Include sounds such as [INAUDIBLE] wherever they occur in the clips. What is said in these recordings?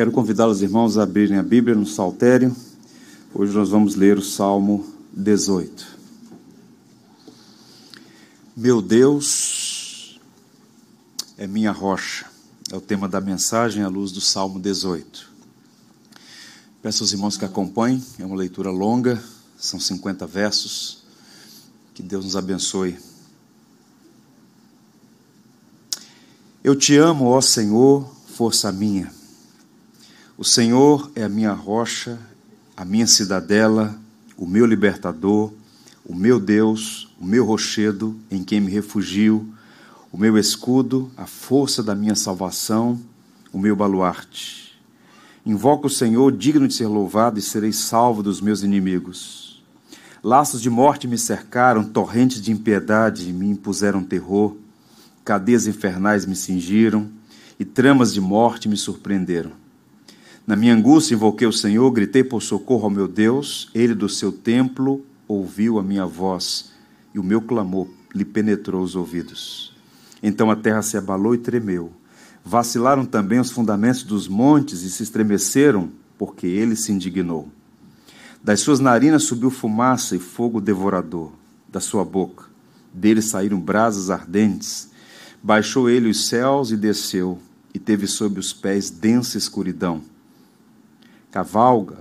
Quero convidar os irmãos a abrirem a Bíblia no Saltério. Hoje nós vamos ler o Salmo 18. Meu Deus é minha rocha. É o tema da mensagem à luz do Salmo 18. Peço aos irmãos que acompanhem, é uma leitura longa, são 50 versos. Que Deus nos abençoe. Eu te amo, ó Senhor, força minha. O Senhor é a minha rocha, a minha cidadela, o meu libertador, o meu Deus, o meu rochedo em quem me refugio, o meu escudo, a força da minha salvação, o meu baluarte. Invoco o Senhor, digno de ser louvado, e serei salvo dos meus inimigos. Laços de morte me cercaram, torrentes de impiedade me impuseram terror, cadeias infernais me cingiram e tramas de morte me surpreenderam. Na minha angústia invoquei o Senhor, gritei por socorro ao meu Deus, ele do seu templo ouviu a minha voz e o meu clamor lhe penetrou os ouvidos. Então a terra se abalou e tremeu. Vacilaram também os fundamentos dos montes e se estremeceram, porque ele se indignou. Das suas narinas subiu fumaça e fogo devorador, da sua boca. Dele saíram brasas ardentes. Baixou ele os céus e desceu, e teve sob os pés densa escuridão cavalga,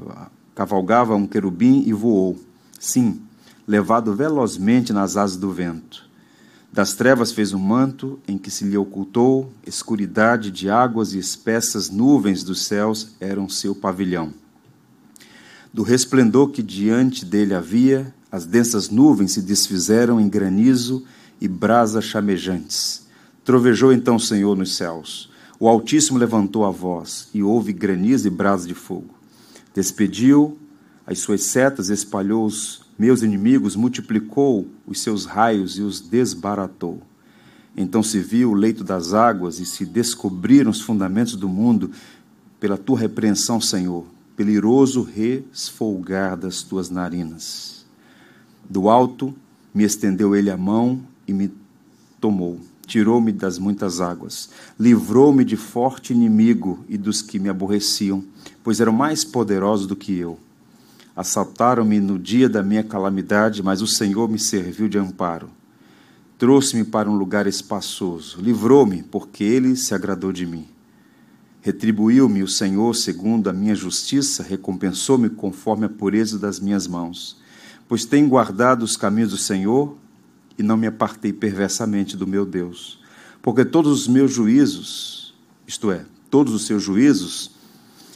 cavalgava um querubim e voou. Sim, levado velozmente nas asas do vento. Das trevas fez um manto em que se lhe ocultou, escuridade de águas e espessas nuvens dos céus eram seu pavilhão. Do resplendor que diante dele havia, as densas nuvens se desfizeram em granizo e brasas chamejantes. Trovejou então o Senhor nos céus. O Altíssimo levantou a voz, e houve granizo e brasa de fogo. Despediu as suas setas, espalhou os meus inimigos, multiplicou os seus raios e os desbaratou. Então se viu o leito das águas e se descobriram os fundamentos do mundo pela tua repreensão, Senhor, pelo iroso resfolgar das tuas narinas. Do alto me estendeu ele a mão e me tomou tirou-me das muitas águas, livrou-me de forte inimigo e dos que me aborreciam, pois eram mais poderosos do que eu. Assaltaram-me no dia da minha calamidade, mas o Senhor me serviu de amparo. Trouxe-me para um lugar espaçoso, livrou-me, porque ele se agradou de mim. Retribuiu-me o Senhor segundo a minha justiça, recompensou-me conforme a pureza das minhas mãos. Pois tenho guardado os caminhos do Senhor, e não me apartei perversamente do meu Deus. Porque todos os meus juízos, isto é, todos os seus juízos,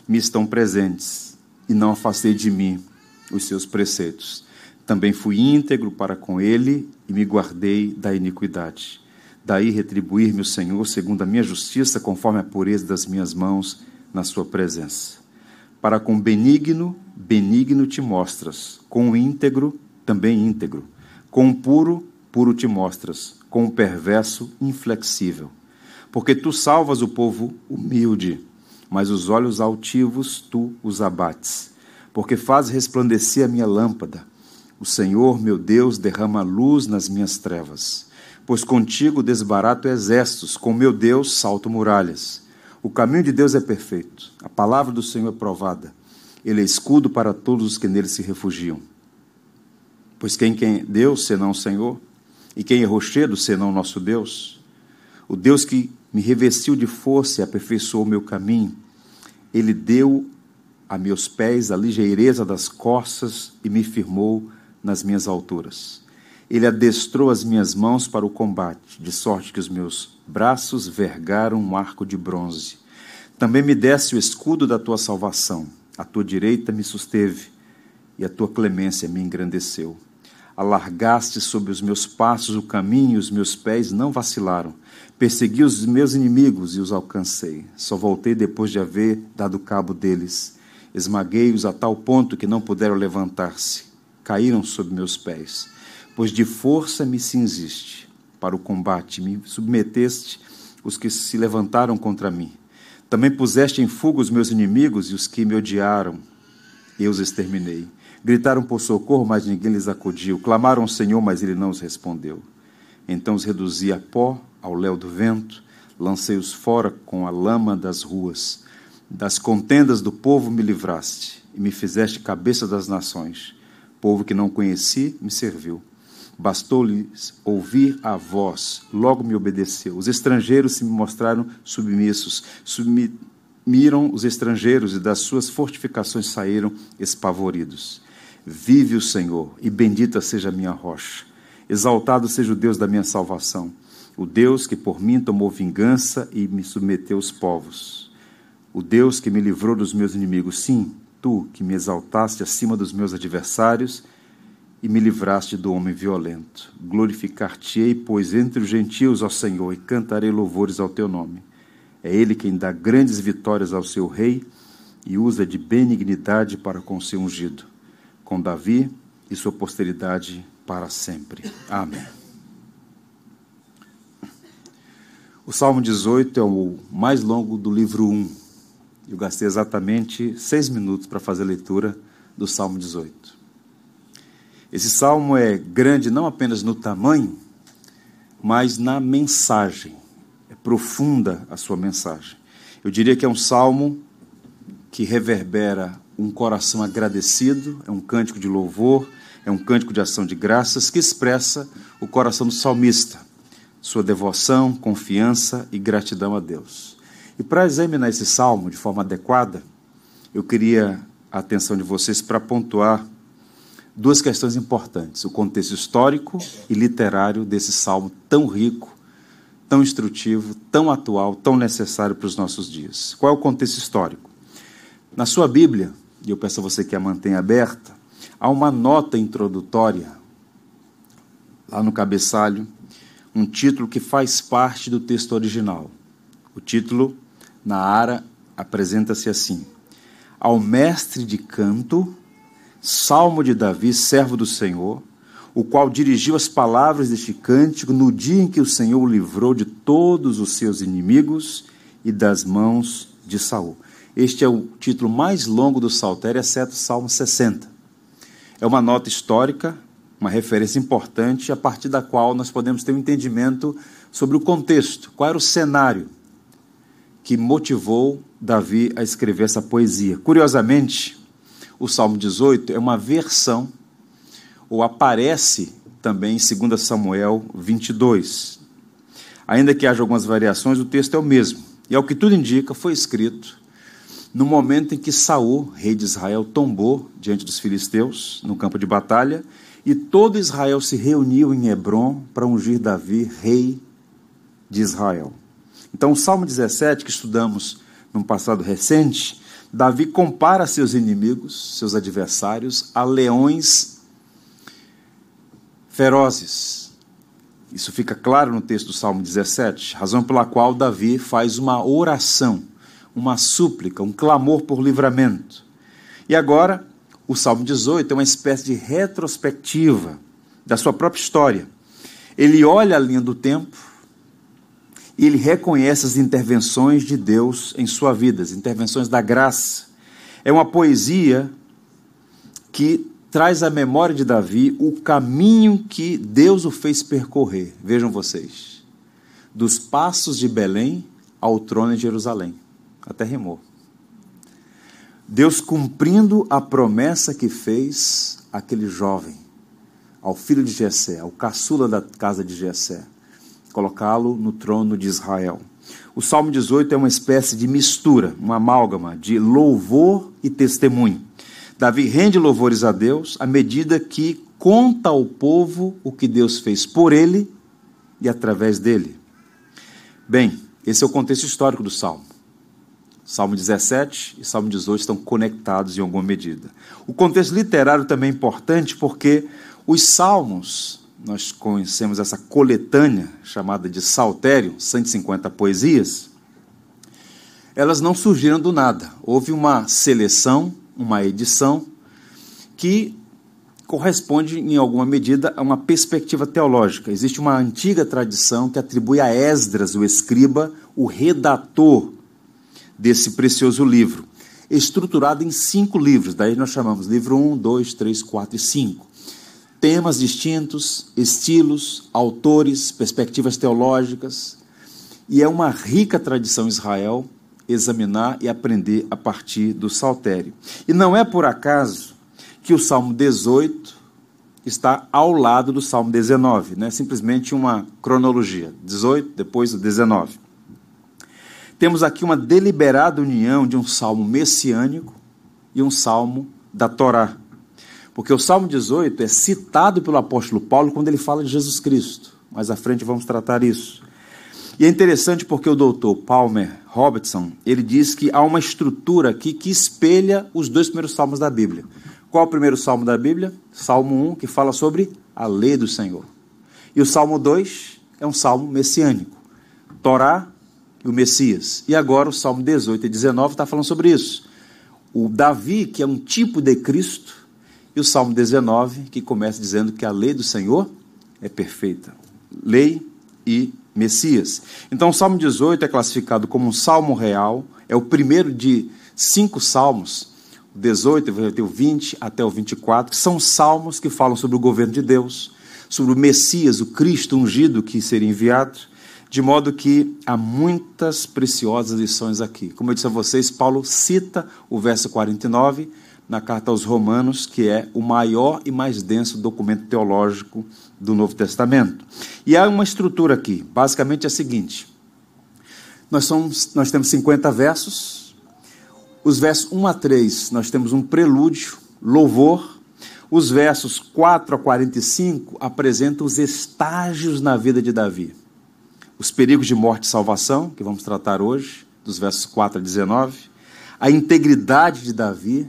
me estão presentes, e não afastei de mim os seus preceitos. Também fui íntegro para com ele e me guardei da iniquidade. Daí retribuir-me o Senhor segundo a minha justiça, conforme a pureza das minhas mãos na sua presença. Para com benigno, benigno te mostras, com íntegro, também íntegro, com puro, puro te mostras, com o perverso inflexível. Porque tu salvas o povo humilde, mas os olhos altivos tu os abates. Porque faz resplandecer a minha lâmpada. O Senhor, meu Deus, derrama luz nas minhas trevas. Pois contigo desbarato exércitos, com meu Deus salto muralhas. O caminho de Deus é perfeito, a palavra do Senhor é provada. Ele é escudo para todos os que nele se refugiam. Pois quem quem é Deus, senão o Senhor? E quem é rochedo senão nosso Deus? O Deus que me revestiu de força e aperfeiçoou o meu caminho. Ele deu a meus pés a ligeireza das costas e me firmou nas minhas alturas. Ele adestrou as minhas mãos para o combate, de sorte que os meus braços vergaram um arco de bronze. Também me desse o escudo da tua salvação. A tua direita me susteve e a tua clemência me engrandeceu. Alargaste sobre os meus passos o caminho, e os meus pés não vacilaram. Persegui os meus inimigos e os alcancei. Só voltei depois de haver dado cabo deles. Esmaguei-os a tal ponto que não puderam levantar-se. Caíram sob meus pés. Pois de força me cinziste para o combate, me submeteste os que se levantaram contra mim. Também puseste em fuga os meus inimigos e os que me odiaram. Eu os exterminei. Gritaram por socorro, mas ninguém lhes acudiu. Clamaram ao Senhor, mas ele não os respondeu. Então os reduzi a pó, ao léu do vento, lancei-os fora com a lama das ruas. Das contendas do povo me livraste e me fizeste cabeça das nações. Povo que não conheci me serviu. Bastou-lhes ouvir a voz, logo me obedeceu. Os estrangeiros se me mostraram submissos, submiram os estrangeiros e das suas fortificações saíram espavoridos. Vive o Senhor, e bendita seja a minha rocha. Exaltado seja o Deus da minha salvação, o Deus que por mim tomou vingança e me submeteu os povos. O Deus que me livrou dos meus inimigos, sim, tu que me exaltaste acima dos meus adversários e me livraste do homem violento. Glorificar-te-ei, pois, entre os gentios, ó Senhor, e cantarei louvores ao teu nome. É ele quem dá grandes vitórias ao seu rei e usa de benignidade para com seu ungido com Davi e sua posteridade para sempre. Amém. O Salmo 18 é o mais longo do livro 1. Eu gastei exatamente seis minutos para fazer a leitura do Salmo 18. Esse salmo é grande não apenas no tamanho, mas na mensagem. É profunda a sua mensagem. Eu diria que é um salmo que reverbera um coração agradecido, é um cântico de louvor, é um cântico de ação de graças que expressa o coração do salmista, sua devoção, confiança e gratidão a Deus. E para examinar esse salmo de forma adequada, eu queria a atenção de vocês para pontuar duas questões importantes: o contexto histórico e literário desse salmo tão rico, tão instrutivo, tão atual, tão necessário para os nossos dias. Qual é o contexto histórico? Na sua Bíblia, e eu peço a você que a mantenha aberta, há uma nota introdutória, lá no cabeçalho, um título que faz parte do texto original. O título, na ara, apresenta-se assim: Ao mestre de canto, salmo de Davi, servo do Senhor, o qual dirigiu as palavras deste cântico no dia em que o Senhor o livrou de todos os seus inimigos e das mãos de Saul. Este é o título mais longo do Saltério, exceto o Salmo 60. É uma nota histórica, uma referência importante, a partir da qual nós podemos ter um entendimento sobre o contexto, qual era o cenário que motivou Davi a escrever essa poesia. Curiosamente, o Salmo 18 é uma versão, ou aparece também em 2 Samuel 22. Ainda que haja algumas variações, o texto é o mesmo. E ao que tudo indica, foi escrito no momento em que Saul, rei de Israel, tombou diante dos filisteus no campo de batalha, e todo Israel se reuniu em Hebron para ungir Davi rei de Israel. Então, o Salmo 17, que estudamos num passado recente, Davi compara seus inimigos, seus adversários, a leões ferozes. Isso fica claro no texto do Salmo 17, razão pela qual Davi faz uma oração uma súplica, um clamor por livramento. E agora, o Salmo 18 é uma espécie de retrospectiva da sua própria história. Ele olha a linha do tempo e ele reconhece as intervenções de Deus em sua vida, as intervenções da graça. É uma poesia que traz à memória de Davi o caminho que Deus o fez percorrer. Vejam vocês, dos passos de Belém ao trono de Jerusalém. Até rimou. Deus cumprindo a promessa que fez àquele jovem, ao filho de Jessé, ao caçula da casa de Jessé, colocá-lo no trono de Israel. O Salmo 18 é uma espécie de mistura, uma amálgama de louvor e testemunho. Davi rende louvores a Deus à medida que conta ao povo o que Deus fez por ele e através dele. Bem, esse é o contexto histórico do Salmo. Salmo 17 e Salmo 18 estão conectados em alguma medida. O contexto literário também é importante porque os salmos, nós conhecemos essa coletânea chamada de Saltério, 150 poesias, elas não surgiram do nada. Houve uma seleção, uma edição, que corresponde, em alguma medida, a uma perspectiva teológica. Existe uma antiga tradição que atribui a Esdras, o escriba, o redator desse precioso livro, estruturado em cinco livros, daí nós chamamos livro 1, 2, 3, 4 e 5. Temas distintos, estilos, autores, perspectivas teológicas, e é uma rica tradição Israel examinar e aprender a partir do saltério. E não é por acaso que o Salmo 18 está ao lado do Salmo 19, não é simplesmente uma cronologia. 18, depois o 19. Temos aqui uma deliberada união de um salmo messiânico e um salmo da Torá. Porque o Salmo 18 é citado pelo apóstolo Paulo quando ele fala de Jesus Cristo. Mais à frente vamos tratar isso. E é interessante porque o doutor Palmer Robertson, ele diz que há uma estrutura aqui que espelha os dois primeiros salmos da Bíblia. Qual é o primeiro salmo da Bíblia? Salmo 1, que fala sobre a lei do Senhor. E o Salmo 2 é um salmo messiânico. Torá e o Messias. E agora o Salmo 18 e 19 está falando sobre isso. O Davi, que é um tipo de Cristo, e o Salmo 19, que começa dizendo que a lei do Senhor é perfeita. Lei e Messias. Então, o Salmo 18 é classificado como um salmo real, é o primeiro de cinco salmos, o 18, o 20 até o 24, que são salmos que falam sobre o governo de Deus, sobre o Messias, o Cristo ungido que seria enviado, de modo que há muitas preciosas lições aqui. Como eu disse a vocês, Paulo cita o verso 49 na carta aos Romanos, que é o maior e mais denso documento teológico do Novo Testamento. E há uma estrutura aqui, basicamente é a seguinte: nós, somos, nós temos 50 versos, os versos 1 a 3 nós temos um prelúdio, louvor, os versos 4 a 45 apresentam os estágios na vida de Davi. Os perigos de morte e salvação, que vamos tratar hoje, dos versos 4 a 19, a integridade de Davi,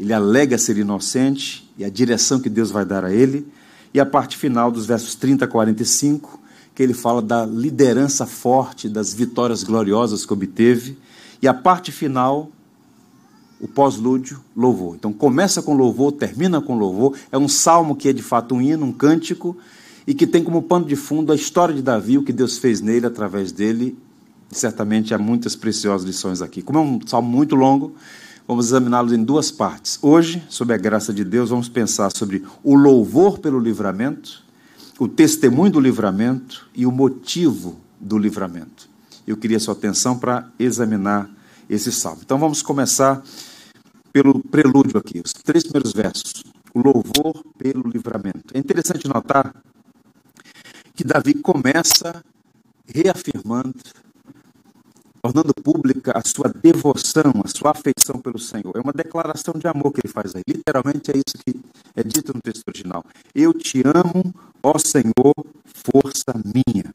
ele alega ser inocente e a direção que Deus vai dar a ele. E a parte final dos versos 30 a 45, que ele fala da liderança forte, das vitórias gloriosas que obteve. E a parte final, o pós-lúdio, louvor. Então começa com louvor, termina com louvor. É um salmo que é de fato um hino, um cântico, e que tem como pano de fundo a história de Davi, o que Deus fez nele, através dele. Certamente há muitas preciosas lições aqui. Como é um salmo muito longo, Vamos examiná-los em duas partes. Hoje, sob a graça de Deus, vamos pensar sobre o louvor pelo livramento, o testemunho do livramento e o motivo do livramento. Eu queria sua atenção para examinar esse salmo. Então vamos começar pelo prelúdio aqui, os três primeiros versos. O louvor pelo livramento. É interessante notar que Davi começa reafirmando tornando pública a sua devoção, a sua afeição pelo Senhor. É uma declaração de amor que ele faz aí. Literalmente é isso que é dito no texto original. Eu te amo, ó Senhor, força minha.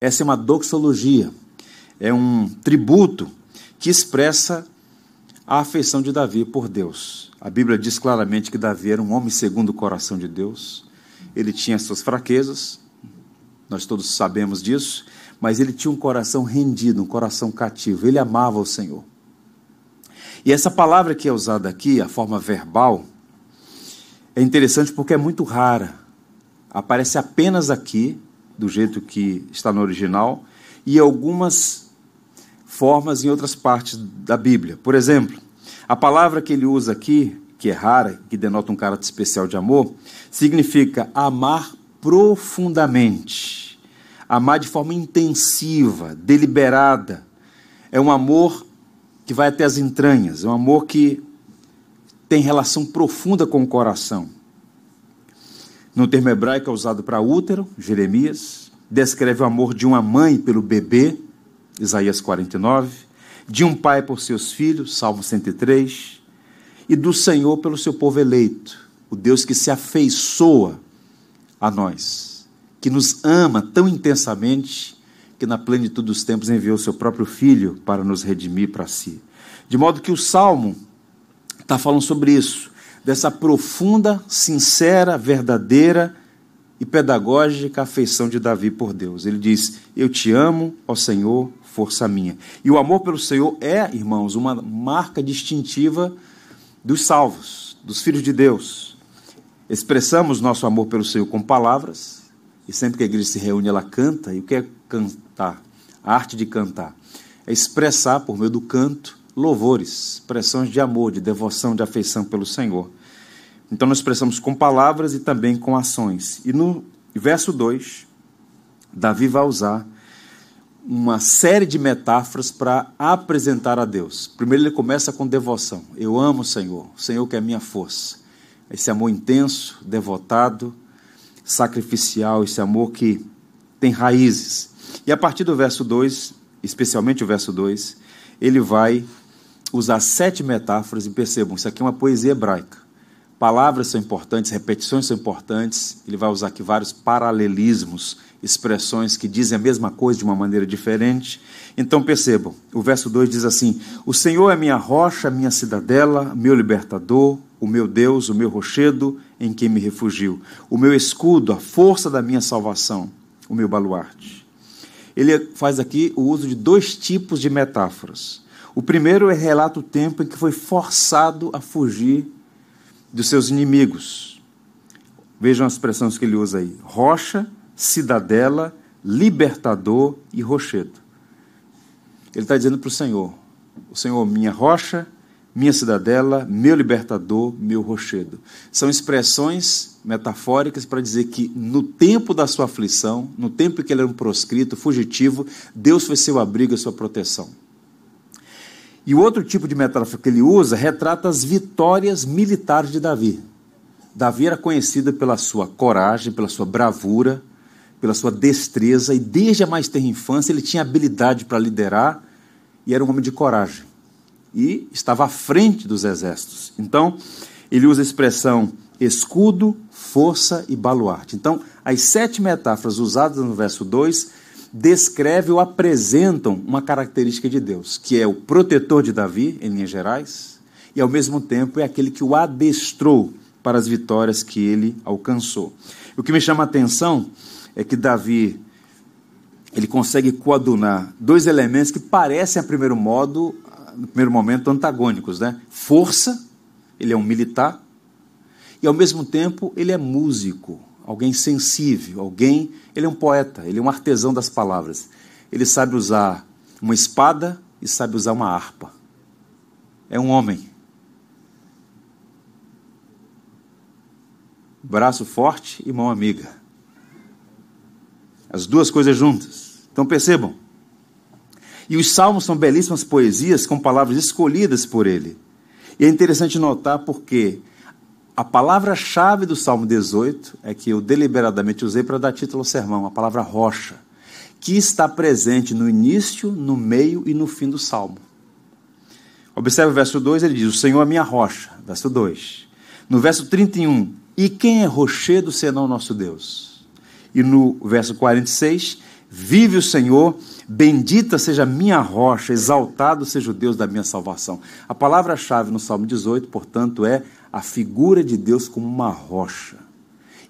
Essa é uma doxologia, é um tributo que expressa a afeição de Davi por Deus. A Bíblia diz claramente que Davi era um homem segundo o coração de Deus. Ele tinha suas fraquezas, nós todos sabemos disso, mas ele tinha um coração rendido, um coração cativo. Ele amava o Senhor. E essa palavra que é usada aqui, a forma verbal, é interessante porque é muito rara. Aparece apenas aqui, do jeito que está no original, e algumas formas em outras partes da Bíblia. Por exemplo, a palavra que ele usa aqui, que é rara, que denota um caráter especial de amor, significa amar profundamente amar de forma intensiva, deliberada. É um amor que vai até as entranhas, é um amor que tem relação profunda com o coração. No termo hebraico é usado para útero, Jeremias, descreve o amor de uma mãe pelo bebê, Isaías 49, de um pai por seus filhos, Salmo 103, e do Senhor pelo seu povo eleito, o Deus que se afeiçoa a nós que nos ama tão intensamente que na plenitude dos tempos enviou seu próprio Filho para nos redimir para si. De modo que o Salmo está falando sobre isso, dessa profunda, sincera, verdadeira e pedagógica afeição de Davi por Deus. Ele diz: Eu te amo, ó Senhor, força minha. E o amor pelo Senhor é, irmãos, uma marca distintiva dos salvos, dos filhos de Deus. Expressamos nosso amor pelo Senhor com palavras, e sempre que a igreja se reúne, ela canta. E o que é cantar? A arte de cantar é expressar, por meio do canto, louvores, expressões de amor, de devoção, de afeição pelo Senhor. Então nós expressamos com palavras e também com ações. E no verso 2, Davi vai usar uma série de metáforas para apresentar a Deus. Primeiro ele começa com devoção. Eu amo o Senhor, o Senhor que é a minha força. Esse amor intenso, devotado, sacrificial, esse amor que tem raízes. E a partir do verso 2, especialmente o verso 2, ele vai usar sete metáforas e percebam, isso aqui é uma poesia hebraica. Palavras são importantes, repetições são importantes. Ele vai usar aqui vários paralelismos, expressões que dizem a mesma coisa de uma maneira diferente. Então percebam, o verso 2 diz assim: O Senhor é minha rocha, minha cidadela, meu libertador, o meu Deus, o meu rochedo em quem me refugio, o meu escudo, a força da minha salvação, o meu baluarte. Ele faz aqui o uso de dois tipos de metáforas. O primeiro é relata o tempo em que foi forçado a fugir dos seus inimigos. Vejam as expressões que ele usa aí: rocha, cidadela, libertador e rochedo. Ele está dizendo para o Senhor: O Senhor, minha rocha, minha cidadela, meu libertador, meu rochedo. São expressões metafóricas para dizer que no tempo da sua aflição, no tempo em que ele era um proscrito, fugitivo, Deus foi seu abrigo e sua proteção. E o outro tipo de metáfora que ele usa retrata as vitórias militares de Davi. Davi era conhecido pela sua coragem, pela sua bravura, pela sua destreza, e desde a mais terra infância ele tinha habilidade para liderar e era um homem de coragem. E estava à frente dos exércitos. Então, ele usa a expressão escudo, força e baluarte. Então, as sete metáforas usadas no verso 2 descreve ou apresentam uma característica de Deus, que é o protetor de Davi, em linhas gerais, e ao mesmo tempo é aquele que o adestrou para as vitórias que ele alcançou. O que me chama a atenção é que Davi ele consegue coadunar dois elementos que parecem a primeiro modo, no primeiro momento antagônicos, né? Força, ele é um militar, e ao mesmo tempo ele é músico alguém sensível, alguém. Ele é um poeta, ele é um artesão das palavras. Ele sabe usar uma espada e sabe usar uma harpa. É um homem. Braço forte e mão amiga. As duas coisas juntas. Então percebam. E os salmos são belíssimas poesias com palavras escolhidas por ele. E é interessante notar porque a palavra-chave do Salmo 18 é que eu deliberadamente usei para dar título ao sermão, a palavra rocha, que está presente no início, no meio e no fim do Salmo. Observe o verso 2, ele diz: O Senhor é minha rocha. Verso 2. No verso 31, e quem é rochedo senão nosso Deus? E no verso 46, vive o Senhor, bendita seja a minha rocha, exaltado seja o Deus da minha salvação. A palavra-chave no Salmo 18, portanto, é a figura de Deus como uma rocha.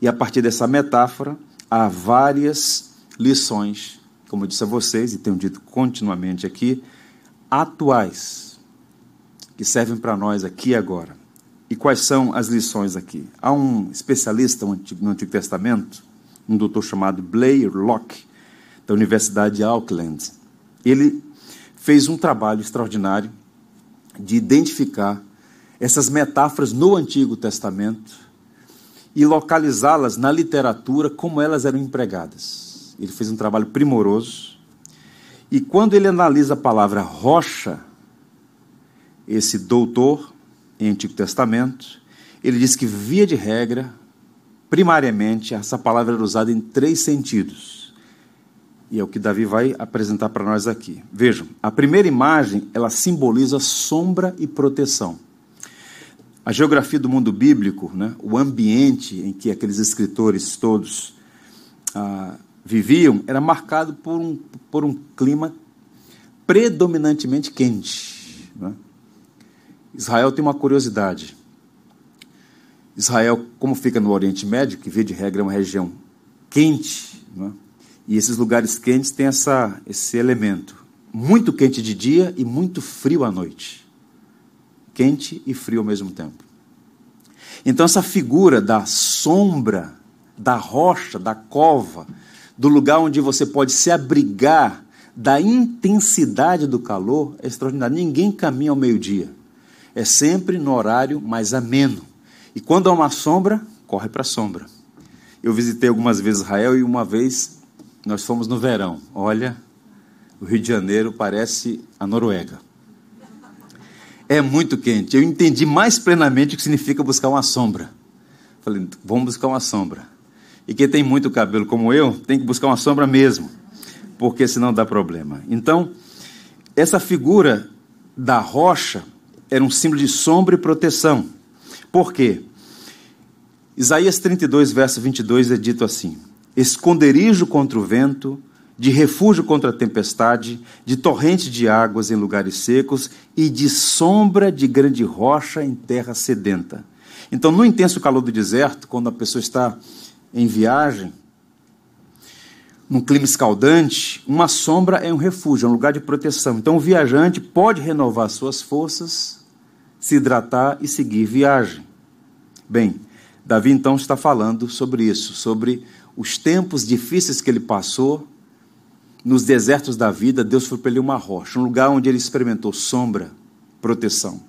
E a partir dessa metáfora, há várias lições, como eu disse a vocês e tenho dito continuamente aqui, atuais, que servem para nós aqui e agora. E quais são as lições aqui? Há um especialista no Antigo Testamento, um doutor chamado Blair Locke, da Universidade de Auckland. Ele fez um trabalho extraordinário de identificar essas metáforas no Antigo Testamento e localizá-las na literatura como elas eram empregadas. Ele fez um trabalho primoroso. E quando ele analisa a palavra rocha, esse doutor em Antigo Testamento, ele diz que, via de regra, primariamente, essa palavra era usada em três sentidos. E é o que Davi vai apresentar para nós aqui. Vejam, a primeira imagem, ela simboliza sombra e proteção. A geografia do mundo bíblico, né, o ambiente em que aqueles escritores todos ah, viviam, era marcado por um, por um clima predominantemente quente. Né? Israel tem uma curiosidade. Israel, como fica no Oriente Médio, que via de regra é uma região quente, né? E esses lugares quentes têm essa, esse elemento. Muito quente de dia e muito frio à noite quente e frio ao mesmo tempo. Então, essa figura da sombra, da rocha, da cova, do lugar onde você pode se abrigar da intensidade do calor é extraordinário. Ninguém caminha ao meio-dia. É sempre no horário mais ameno. E quando há uma sombra, corre para a sombra. Eu visitei algumas vezes Israel e uma vez nós fomos no verão. Olha, O Rio de Janeiro parece a Noruega. É muito quente. Eu entendi mais plenamente o que significa buscar uma sombra. Falei, vamos buscar uma sombra. E quem tem muito cabelo como eu, tem que buscar uma sombra mesmo, porque senão dá problema. Então, essa figura da rocha era um símbolo de sombra e proteção. Por quê? Isaías 32, verso 22 é dito assim: Esconderijo contra o vento, de refúgio contra a tempestade, de torrente de águas em lugares secos e de sombra de grande rocha em terra sedenta. Então, no intenso calor do deserto, quando a pessoa está em viagem, num clima escaldante, uma sombra é um refúgio, é um lugar de proteção. Então, o viajante pode renovar suas forças, se hidratar e seguir viagem. Bem, Davi então está falando sobre isso, sobre os tempos difíceis que ele passou nos desertos da vida, Deus foi para ele uma rocha, um lugar onde ele experimentou sombra, proteção.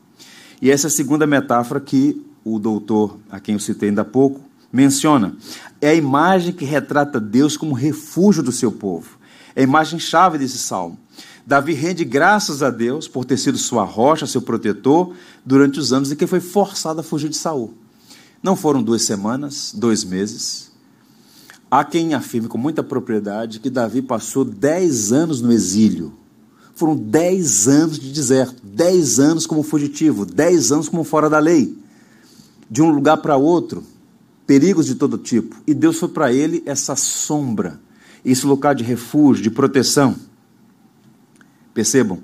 E essa é a segunda metáfora que o doutor, a quem eu citei ainda há pouco, menciona. É a imagem que retrata Deus como refúgio do seu povo. É a imagem-chave desse salmo. Davi rende graças a Deus por ter sido sua rocha, seu protetor, durante os anos em que foi forçado a fugir de Saul. Não foram duas semanas, dois meses, Há quem afirme com muita propriedade que Davi passou dez anos no exílio. Foram dez anos de deserto, dez anos como fugitivo, dez anos como fora da lei, de um lugar para outro, perigos de todo tipo. E Deus foi para ele essa sombra, esse lugar de refúgio, de proteção. Percebam,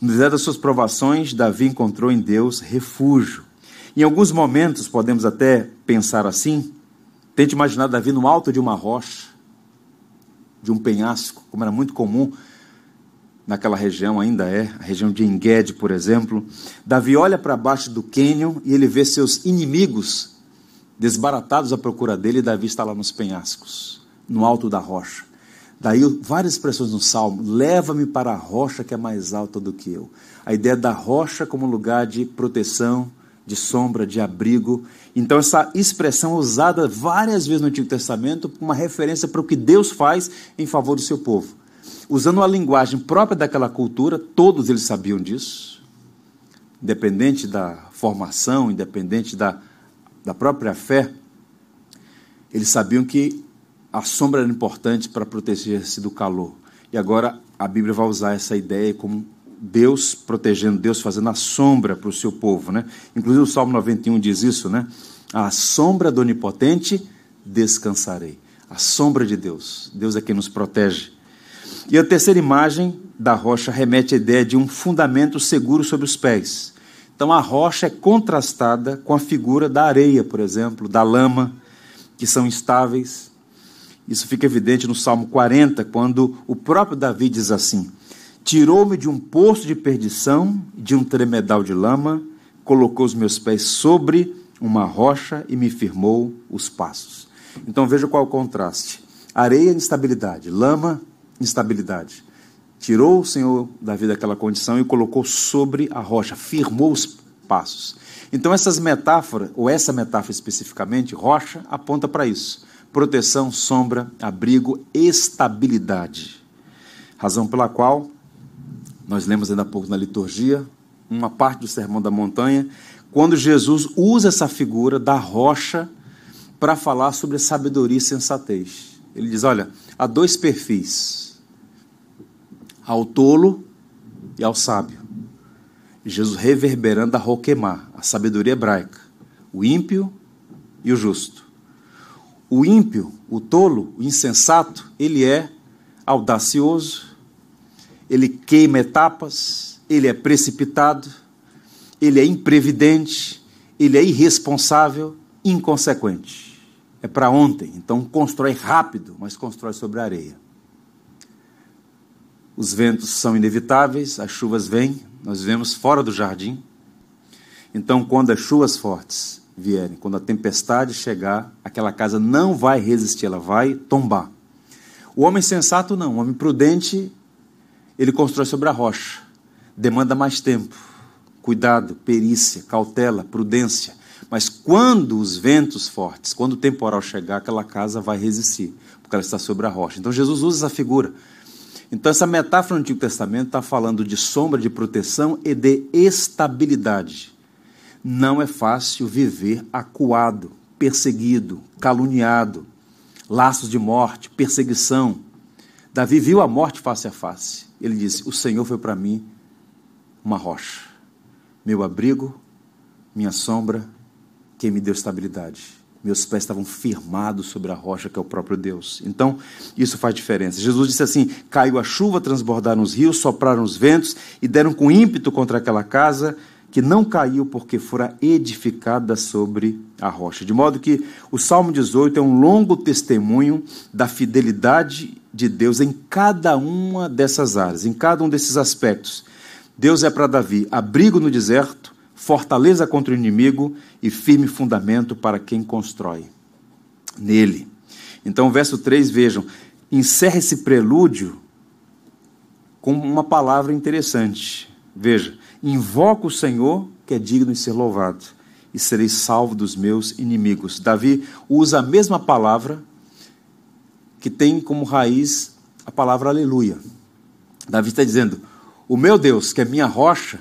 no deserto das suas provações, Davi encontrou em Deus refúgio. Em alguns momentos, podemos até pensar assim, Tente imaginar Davi no alto de uma rocha, de um penhasco, como era muito comum naquela região, ainda é, a região de Engedi, por exemplo. Davi olha para baixo do cânion e ele vê seus inimigos desbaratados à procura dele, e Davi está lá nos penhascos, no alto da rocha. Daí várias expressões no salmo: leva-me para a rocha que é mais alta do que eu. A ideia da rocha como lugar de proteção, de sombra, de abrigo. Então, essa expressão usada várias vezes no Antigo Testamento, uma referência para o que Deus faz em favor do seu povo. Usando a linguagem própria daquela cultura, todos eles sabiam disso, independente da formação, independente da, da própria fé, eles sabiam que a sombra era importante para proteger-se do calor. E agora a Bíblia vai usar essa ideia como Deus protegendo, Deus fazendo a sombra para o seu povo, né? Inclusive o Salmo 91 diz isso, né? A sombra do Onipotente descansarei. A sombra de Deus. Deus é quem nos protege. E a terceira imagem da rocha remete à ideia de um fundamento seguro sobre os pés. Então a rocha é contrastada com a figura da areia, por exemplo, da lama, que são instáveis. Isso fica evidente no Salmo 40, quando o próprio Davi diz assim: Tirou-me de um poço de perdição, de um tremedal de lama, colocou os meus pés sobre uma rocha e me firmou os passos. Então veja qual é o contraste: areia, instabilidade, lama, instabilidade. Tirou o Senhor Davi daquela condição e colocou sobre a rocha, firmou os passos. Então essas metáforas, ou essa metáfora especificamente, rocha, aponta para isso: proteção, sombra, abrigo, estabilidade. Razão pela qual nós lemos ainda há pouco na liturgia, uma parte do Sermão da Montanha, quando Jesus usa essa figura da rocha para falar sobre sabedoria e sensatez. Ele diz: olha, há dois perfis, ao tolo e ao sábio. Jesus reverberando a roquemar, a sabedoria hebraica, o ímpio e o justo. O ímpio, o tolo, o insensato, ele é audacioso, ele queima etapas, ele é precipitado, ele é imprevidente, ele é irresponsável, inconsequente. É para ontem, então constrói rápido, mas constrói sobre a areia. Os ventos são inevitáveis, as chuvas vêm, nós vivemos fora do jardim. Então, quando as chuvas fortes vierem, quando a tempestade chegar, aquela casa não vai resistir, ela vai tombar. O homem sensato não, o homem prudente ele constrói sobre a rocha. Demanda mais tempo, cuidado, perícia, cautela, prudência. Mas quando os ventos fortes, quando o temporal chegar, aquela casa vai resistir, porque ela está sobre a rocha. Então Jesus usa essa figura. Então, essa metáfora no Antigo Testamento está falando de sombra, de proteção e de estabilidade. Não é fácil viver acuado, perseguido, caluniado, laços de morte, perseguição. Davi viu a morte face a face. Ele disse: O Senhor foi para mim uma rocha, meu abrigo, minha sombra, quem me deu estabilidade meus pés estavam firmados sobre a rocha que é o próprio Deus. Então, isso faz diferença. Jesus disse assim: caiu a chuva, transbordaram os rios, sopraram os ventos e deram com ímpeto contra aquela casa que não caiu porque fora edificada sobre a rocha. De modo que o Salmo 18 é um longo testemunho da fidelidade de Deus em cada uma dessas áreas, em cada um desses aspectos. Deus é para Davi abrigo no deserto, fortaleza contra o inimigo e firme fundamento para quem constrói nele. Então, verso 3, vejam, encerra esse prelúdio com uma palavra interessante. Veja, invoca o Senhor, que é digno de ser louvado, e serei salvo dos meus inimigos. Davi usa a mesma palavra que tem como raiz a palavra aleluia. Davi está dizendo: O meu Deus, que é minha rocha,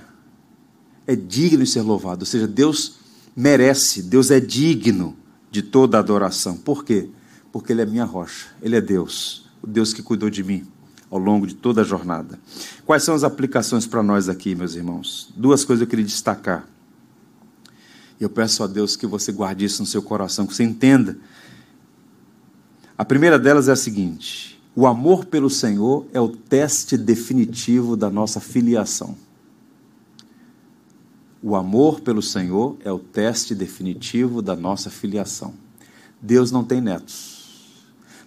é digno de ser louvado. Ou seja, Deus merece, Deus é digno de toda adoração. Por quê? Porque Ele é minha rocha, Ele é Deus, o Deus que cuidou de mim ao longo de toda a jornada. Quais são as aplicações para nós aqui, meus irmãos? Duas coisas eu queria destacar. Eu peço a Deus que você guarde isso no seu coração, que você entenda. A primeira delas é a seguinte: o amor pelo Senhor é o teste definitivo da nossa filiação. O amor pelo Senhor é o teste definitivo da nossa filiação. Deus não tem netos.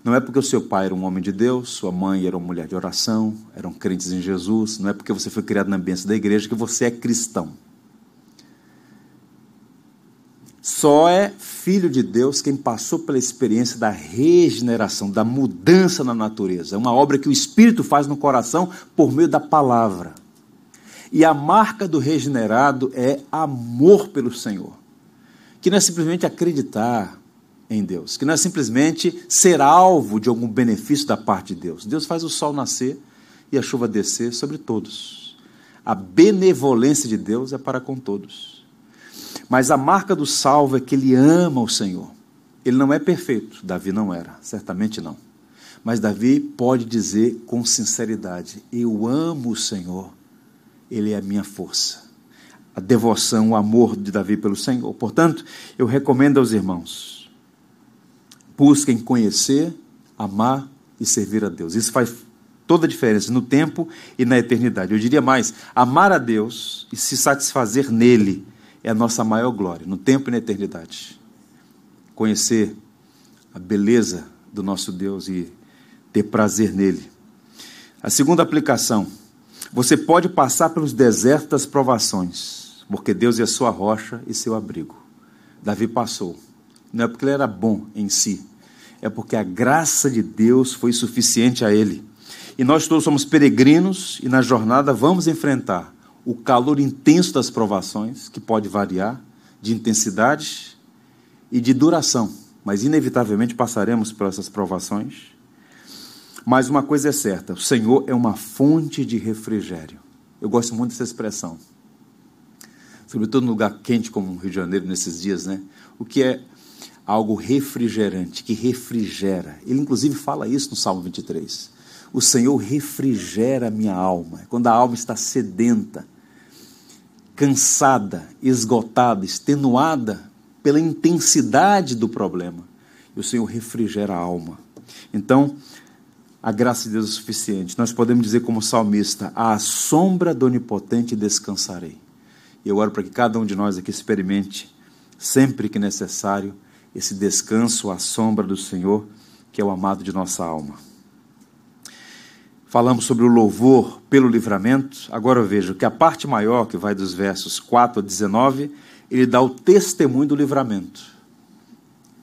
Não é porque o seu pai era um homem de Deus, sua mãe era uma mulher de oração, eram crentes em Jesus, não é porque você foi criado na bênção da igreja que você é cristão. Só é filho de Deus quem passou pela experiência da regeneração, da mudança na natureza. É uma obra que o Espírito faz no coração por meio da palavra. E a marca do regenerado é amor pelo Senhor. Que não é simplesmente acreditar em Deus, que não é simplesmente ser alvo de algum benefício da parte de Deus. Deus faz o sol nascer e a chuva descer sobre todos. A benevolência de Deus é para com todos. Mas a marca do salvo é que ele ama o Senhor. Ele não é perfeito, Davi não era, certamente não. Mas Davi pode dizer com sinceridade: Eu amo o Senhor ele é a minha força. A devoção, o amor de Davi pelo Senhor. Portanto, eu recomendo aos irmãos: busquem conhecer, amar e servir a Deus. Isso faz toda a diferença no tempo e na eternidade. Eu diria mais: amar a Deus e se satisfazer nele é a nossa maior glória, no tempo e na eternidade. Conhecer a beleza do nosso Deus e ter prazer nele. A segunda aplicação você pode passar pelos desertos das provações, porque Deus é sua rocha e seu abrigo. Davi passou. Não é porque ele era bom em si, é porque a graça de Deus foi suficiente a ele. E nós todos somos peregrinos e na jornada vamos enfrentar o calor intenso das provações, que pode variar de intensidade e de duração, mas inevitavelmente passaremos por essas provações. Mas uma coisa é certa: o Senhor é uma fonte de refrigério. Eu gosto muito dessa expressão. Sobretudo num lugar quente como o Rio de Janeiro nesses dias, né? O que é algo refrigerante, que refrigera. Ele, inclusive, fala isso no Salmo 23. O Senhor refrigera a minha alma. Quando a alma está sedenta, cansada, esgotada, extenuada pela intensidade do problema, o Senhor refrigera a alma. Então, a graça de Deus é suficiente. Nós podemos dizer, como salmista, à sombra do Onipotente descansarei. E eu oro para que cada um de nós aqui experimente, sempre que necessário, esse descanso à sombra do Senhor, que é o amado de nossa alma. Falamos sobre o louvor pelo livramento. Agora eu vejo que a parte maior, que vai dos versos 4 a 19, ele dá o testemunho do livramento.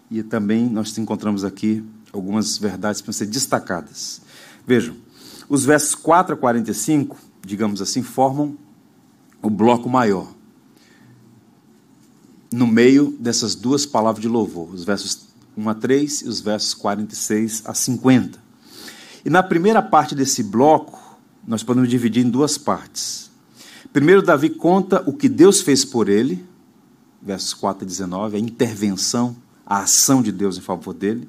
E também nós encontramos aqui algumas verdades para ser destacadas. Vejam, os versos 4 a 45, digamos assim, formam o bloco maior. No meio dessas duas palavras de louvor, os versos 1 a 3 e os versos 46 a 50. E na primeira parte desse bloco, nós podemos dividir em duas partes. Primeiro, Davi conta o que Deus fez por ele, versos 4 a 19, a intervenção, a ação de Deus em favor dele.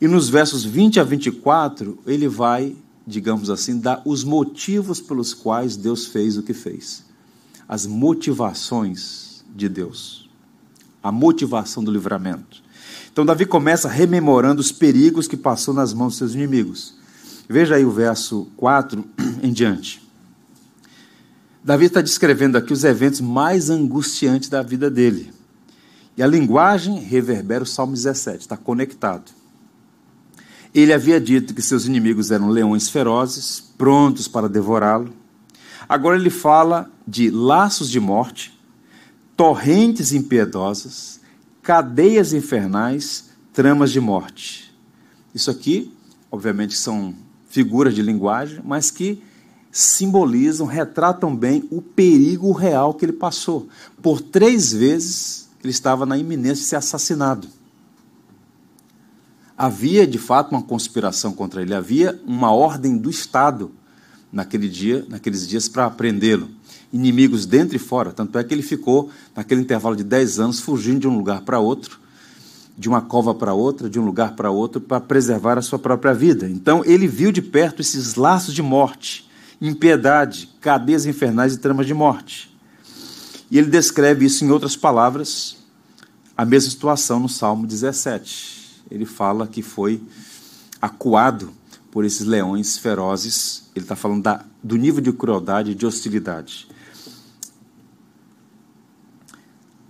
E nos versos 20 a 24, ele vai, digamos assim, dar os motivos pelos quais Deus fez o que fez. As motivações de Deus. A motivação do livramento. Então, Davi começa rememorando os perigos que passou nas mãos dos seus inimigos. Veja aí o verso 4 [CLEARS THROAT] em diante. Davi está descrevendo aqui os eventos mais angustiantes da vida dele. E a linguagem reverbera o Salmo 17, está conectado. Ele havia dito que seus inimigos eram leões ferozes, prontos para devorá-lo. Agora ele fala de laços de morte, torrentes impiedosas, cadeias infernais, tramas de morte. Isso aqui, obviamente, são figuras de linguagem, mas que simbolizam, retratam bem o perigo real que ele passou. Por três vezes ele estava na iminência de ser assassinado. Havia de fato uma conspiração contra ele, havia uma ordem do Estado naquele dia, naqueles dias para prendê-lo. Inimigos dentro e fora, tanto é que ele ficou naquele intervalo de dez anos fugindo de um lugar para outro, de uma cova para outra, de um lugar para outro, para preservar a sua própria vida. Então ele viu de perto esses laços de morte, impiedade, cadeias infernais e tramas de morte. E ele descreve isso em outras palavras, a mesma situação no Salmo 17 ele fala que foi acuado por esses leões ferozes. Ele está falando da, do nível de crueldade e de hostilidade.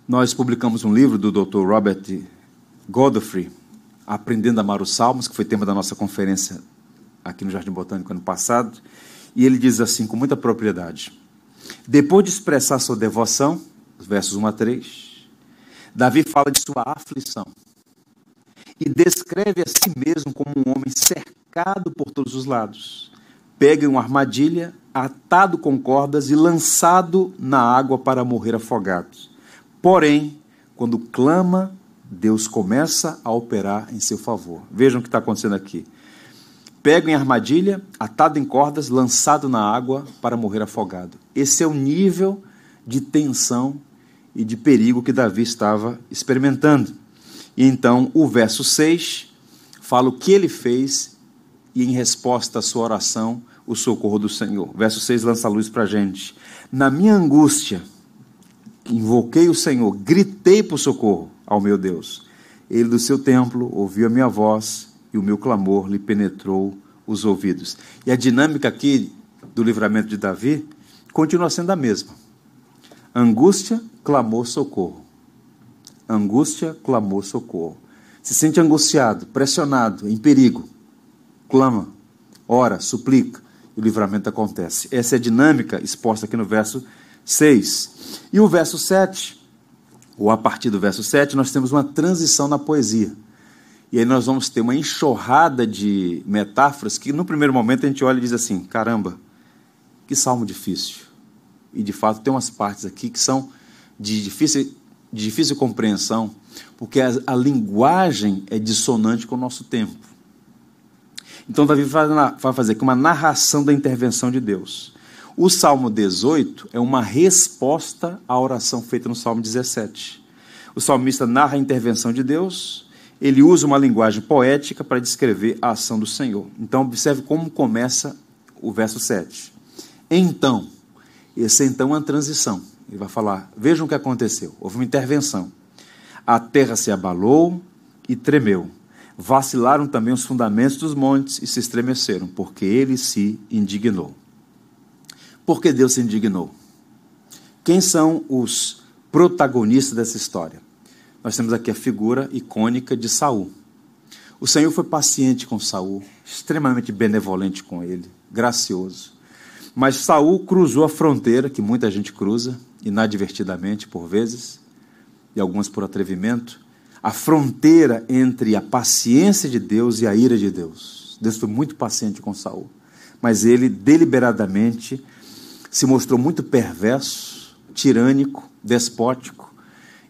Nós publicamos um livro do Dr. Robert Godfrey, Aprendendo a Amar os Salmos, que foi tema da nossa conferência aqui no Jardim Botânico ano passado, e ele diz assim, com muita propriedade: Depois de expressar sua devoção, versos 1 a 3, Davi fala de sua aflição e descreve a si mesmo como um homem cercado por todos os lados. Pega em uma armadilha, atado com cordas e lançado na água para morrer afogado. Porém, quando clama, Deus começa a operar em seu favor. Vejam o que está acontecendo aqui. Pega em armadilha, atado em cordas, lançado na água para morrer afogado. Esse é o nível de tensão e de perigo que Davi estava experimentando. E então o verso 6 fala o que ele fez e em resposta à sua oração, o socorro do Senhor. Verso 6 lança a luz para a gente. Na minha angústia, invoquei o Senhor, gritei por socorro ao meu Deus. Ele do seu templo ouviu a minha voz e o meu clamor lhe penetrou os ouvidos. E a dinâmica aqui do livramento de Davi continua sendo a mesma. Angústia, clamor, socorro angústia, clamor, socorro. Se sente angustiado, pressionado, em perigo, clama, ora, suplica, e o livramento acontece. Essa é a dinâmica exposta aqui no verso 6. E o verso 7, ou a partir do verso 7, nós temos uma transição na poesia. E aí nós vamos ter uma enxurrada de metáforas que no primeiro momento a gente olha e diz assim: caramba, que salmo difícil. E de fato tem umas partes aqui que são de difícil de difícil compreensão, porque a, a linguagem é dissonante com o nosso tempo. Então, Davi vai, fazer aqui uma narração da intervenção de Deus. O Salmo 18 é uma resposta à oração feita no Salmo 17. O salmista narra a intervenção de Deus, ele usa uma linguagem poética para descrever a ação do Senhor. Então, observe como começa o verso 7. Então, esse então é uma transição. Ele vai falar: vejam o que aconteceu. Houve uma intervenção. A terra se abalou e tremeu. Vacilaram também os fundamentos dos montes e se estremeceram, porque ele se indignou. Por que Deus se indignou? Quem são os protagonistas dessa história? Nós temos aqui a figura icônica de Saul. O Senhor foi paciente com Saul, extremamente benevolente com ele, gracioso. Mas Saul cruzou a fronteira que muita gente cruza, inadvertidamente por vezes, e algumas por atrevimento, a fronteira entre a paciência de Deus e a ira de Deus. Deus foi muito paciente com Saul, mas ele deliberadamente se mostrou muito perverso, tirânico, despótico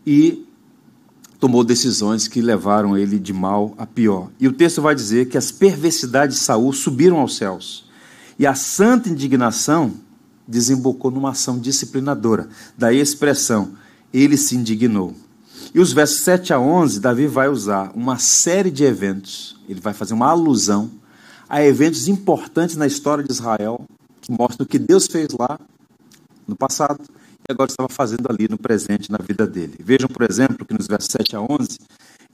e tomou decisões que levaram ele de mal a pior. E o texto vai dizer que as perversidades de Saul subiram aos céus. E a santa indignação desembocou numa ação disciplinadora. Daí a expressão, ele se indignou. E os versos 7 a 11, Davi vai usar uma série de eventos, ele vai fazer uma alusão a eventos importantes na história de Israel, que mostram o que Deus fez lá no passado e agora estava fazendo ali no presente, na vida dele. Vejam, por exemplo, que nos versos 7 a 11,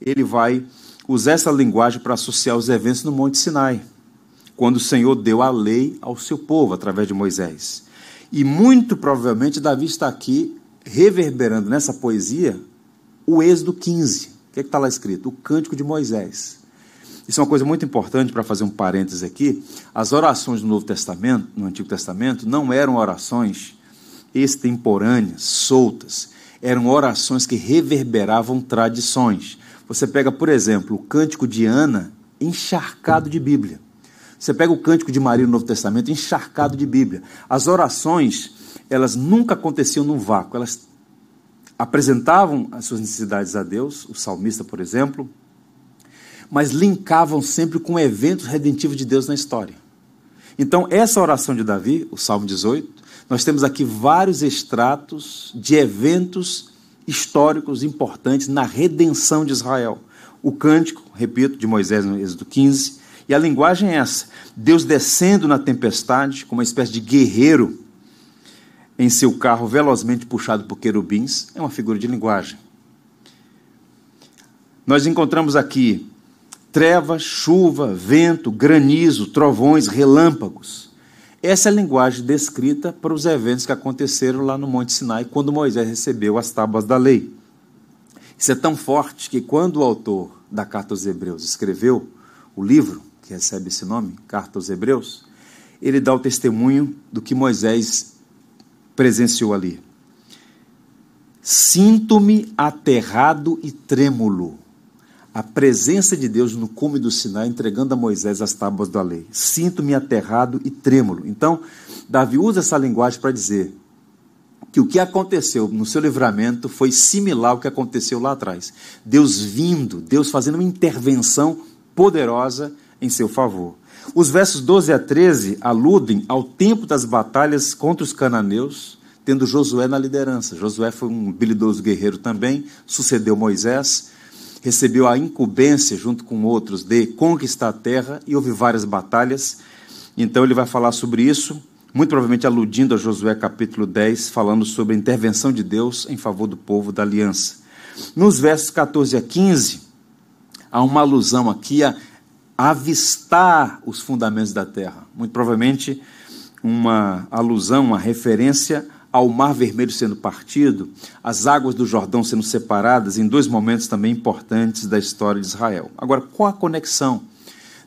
ele vai usar essa linguagem para associar os eventos no Monte Sinai, quando o Senhor deu a lei ao seu povo através de Moisés. E muito provavelmente Davi está aqui reverberando nessa poesia o Êxodo 15. O que é está lá escrito? O Cântico de Moisés. Isso é uma coisa muito importante para fazer um parênteses aqui. As orações do Novo Testamento, no Antigo Testamento, não eram orações extemporâneas, soltas. Eram orações que reverberavam tradições. Você pega, por exemplo, o Cântico de Ana, encharcado de Bíblia. Você pega o cântico de Maria no Novo Testamento, encharcado de Bíblia. As orações, elas nunca aconteciam num vácuo, elas apresentavam as suas necessidades a Deus, o salmista, por exemplo, mas linkavam sempre com eventos redentivos de Deus na história. Então, essa oração de Davi, o Salmo 18, nós temos aqui vários extratos de eventos históricos importantes na redenção de Israel. O cântico, repito, de Moisés no Êxodo 15, e a linguagem é essa: Deus descendo na tempestade, como uma espécie de guerreiro em seu carro velozmente puxado por querubins, é uma figura de linguagem. Nós encontramos aqui trevas, chuva, vento, granizo, trovões, relâmpagos. Essa é a linguagem descrita para os eventos que aconteceram lá no Monte Sinai, quando Moisés recebeu as tábuas da lei. Isso é tão forte que quando o autor da carta aos Hebreus escreveu o livro, que recebe esse nome, Carta aos Hebreus, ele dá o testemunho do que Moisés presenciou ali. Sinto-me aterrado e trêmulo. A presença de Deus no cume do Sinai, entregando a Moisés as tábuas da lei. Sinto-me aterrado e trêmulo. Então, Davi usa essa linguagem para dizer que o que aconteceu no seu livramento foi similar ao que aconteceu lá atrás. Deus vindo, Deus fazendo uma intervenção poderosa em seu favor. Os versos 12 a 13 aludem ao tempo das batalhas contra os cananeus, tendo Josué na liderança. Josué foi um habilidoso guerreiro também, sucedeu Moisés, recebeu a incumbência, junto com outros, de conquistar a terra e houve várias batalhas. Então ele vai falar sobre isso, muito provavelmente aludindo a Josué capítulo 10, falando sobre a intervenção de Deus em favor do povo da aliança. Nos versos 14 a 15, há uma alusão aqui a avistar os fundamentos da terra. Muito provavelmente uma alusão, uma referência ao Mar Vermelho sendo partido, as águas do Jordão sendo separadas em dois momentos também importantes da história de Israel. Agora, qual a conexão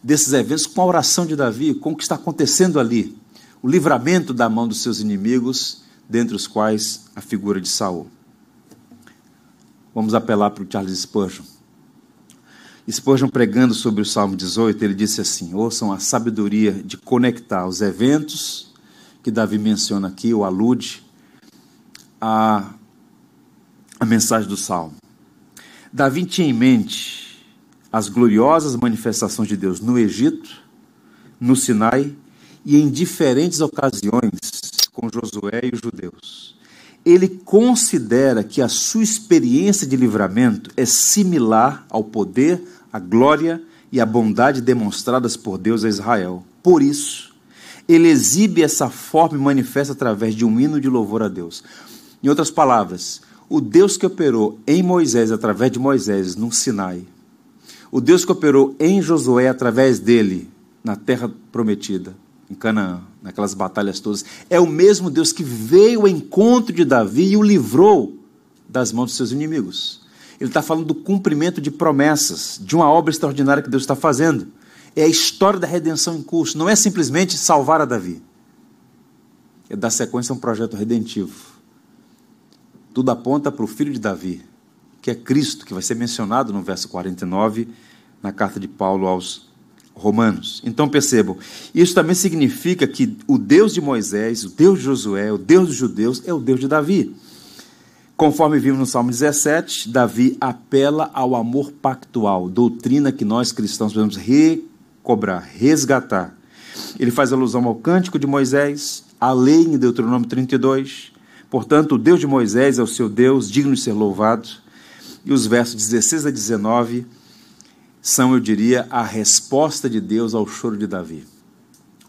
desses eventos com a oração de Davi, com o que está acontecendo ali? O livramento da mão dos seus inimigos, dentre os quais a figura de Saul. Vamos apelar para o Charles Spurgeon. Spurgeon pregando sobre o Salmo 18, ele disse assim: ouçam a sabedoria de conectar os eventos que Davi menciona aqui, ou alude, a, a mensagem do Salmo. Davi tinha em mente as gloriosas manifestações de Deus no Egito, no Sinai e em diferentes ocasiões com Josué e os judeus. Ele considera que a sua experiência de livramento é similar ao poder a glória e a bondade demonstradas por Deus a Israel. Por isso, ele exibe essa forma e manifesta através de um hino de louvor a Deus. Em outras palavras, o Deus que operou em Moisés, através de Moisés, no Sinai, o Deus que operou em Josué, através dele, na terra prometida, em Canaã, naquelas batalhas todas, é o mesmo Deus que veio ao encontro de Davi e o livrou das mãos dos seus inimigos. Ele está falando do cumprimento de promessas, de uma obra extraordinária que Deus está fazendo. É a história da redenção em curso. Não é simplesmente salvar a Davi. É dar sequência a um projeto redentivo. Tudo aponta para o filho de Davi, que é Cristo, que vai ser mencionado no verso 49, na carta de Paulo aos Romanos. Então percebam, isso também significa que o Deus de Moisés, o Deus de Josué, o Deus dos judeus, é o Deus de Davi. Conforme vimos no Salmo 17, Davi apela ao amor pactual, doutrina que nós cristãos devemos recobrar, resgatar. Ele faz alusão ao cântico de Moisés, à lei em Deuteronômio 32. Portanto, o Deus de Moisés é o seu Deus, digno de ser louvado. E os versos 16 a 19 são, eu diria, a resposta de Deus ao choro de Davi.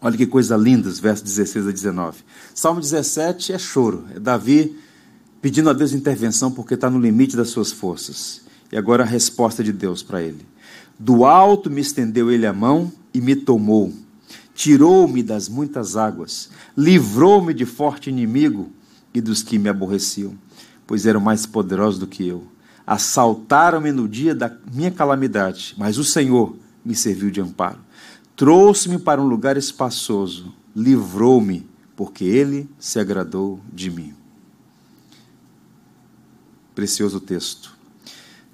Olha que coisa linda, os versos 16 a 19. Salmo 17 é choro, é Davi pedindo a Deus intervenção porque está no limite das suas forças. E agora a resposta de Deus para ele. Do alto me estendeu ele a mão e me tomou. Tirou-me das muitas águas, livrou-me de forte inimigo e dos que me aborreciam, pois eram mais poderosos do que eu. Assaltaram-me no dia da minha calamidade, mas o Senhor me serviu de amparo. Trouxe-me para um lugar espaçoso, livrou-me, porque ele se agradou de mim. Precioso texto.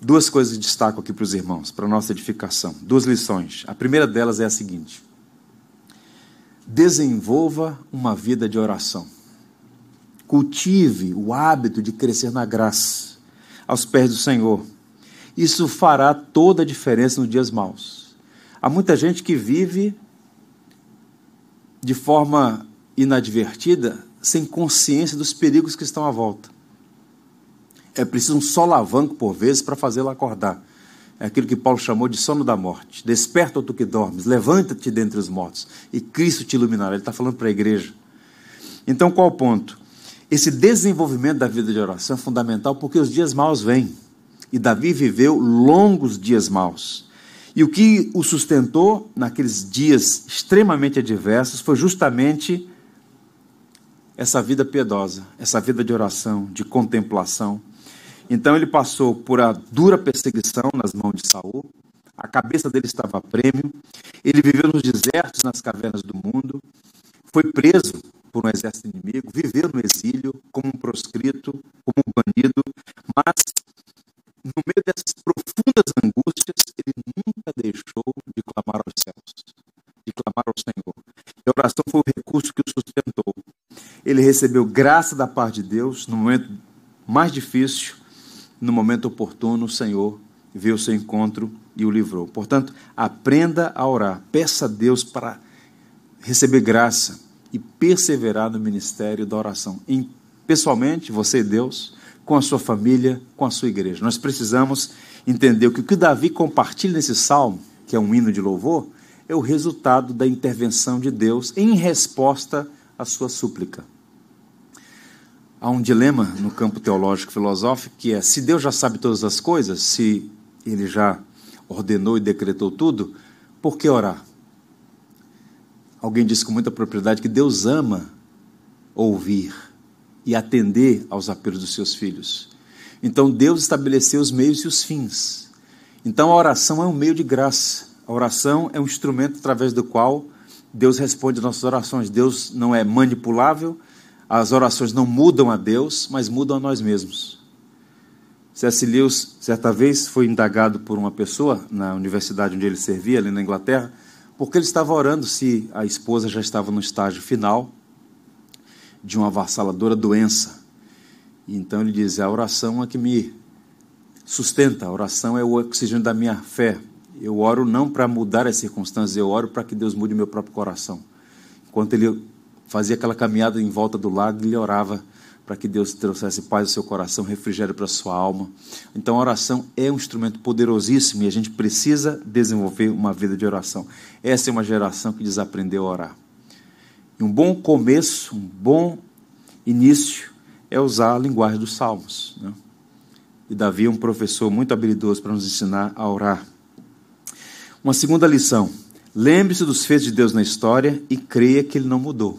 Duas coisas destaco aqui para os irmãos, para nossa edificação. Duas lições. A primeira delas é a seguinte: desenvolva uma vida de oração. Cultive o hábito de crescer na graça, aos pés do Senhor. Isso fará toda a diferença nos dias maus. Há muita gente que vive de forma inadvertida, sem consciência dos perigos que estão à volta. É preciso um solavanco por vezes para fazê-lo acordar. É aquilo que Paulo chamou de sono da morte. Desperta tu que dormes, levanta-te dentre os mortos e Cristo te iluminará. Ele está falando para a igreja. Então, qual o ponto? Esse desenvolvimento da vida de oração é fundamental porque os dias maus vêm. E Davi viveu longos dias maus. E o que o sustentou naqueles dias extremamente adversos foi justamente essa vida piedosa, essa vida de oração, de contemplação. Então ele passou por a dura perseguição nas mãos de Saul, a cabeça dele estava a prêmio, ele viveu nos desertos, nas cavernas do mundo, foi preso por um exército inimigo, viveu no exílio como um proscrito, como um banido, mas no meio dessas profundas angústias, ele nunca deixou de clamar aos céus, de clamar ao Senhor. E a oração foi o recurso que o sustentou. Ele recebeu graça da parte de Deus no momento mais difícil, no momento oportuno, o Senhor veio ao seu encontro e o livrou. Portanto, aprenda a orar, peça a Deus para receber graça e perseverar no ministério da oração. Em, pessoalmente, você e Deus, com a sua família, com a sua igreja. Nós precisamos entender que o que Davi compartilha nesse salmo, que é um hino de louvor, é o resultado da intervenção de Deus em resposta à sua súplica. Há um dilema no campo teológico filosófico que é: se Deus já sabe todas as coisas, se ele já ordenou e decretou tudo, por que orar? Alguém disse com muita propriedade que Deus ama ouvir e atender aos apelos dos seus filhos. Então Deus estabeleceu os meios e os fins. Então a oração é um meio de graça. A oração é um instrumento através do qual Deus responde nossas orações. Deus não é manipulável, as orações não mudam a Deus, mas mudam a nós mesmos. C.S. Lewis, certa vez, foi indagado por uma pessoa na universidade onde ele servia, ali na Inglaterra, porque ele estava orando se a esposa já estava no estágio final de uma avassaladora doença. Então ele diz: a oração é que me sustenta, a oração é o oxigênio da minha fé. Eu oro não para mudar as circunstâncias, eu oro para que Deus mude meu próprio coração. Enquanto ele fazia aquela caminhada em volta do lago, ele orava para que Deus trouxesse paz ao seu coração, refrigério para a sua alma. Então a oração é um instrumento poderosíssimo e a gente precisa desenvolver uma vida de oração. Essa é uma geração que desaprendeu a orar. E um bom começo, um bom início é usar a linguagem dos salmos. Né? E Davi é um professor muito habilidoso para nos ensinar a orar. Uma segunda lição: lembre-se dos feitos de Deus na história e creia que ele não mudou.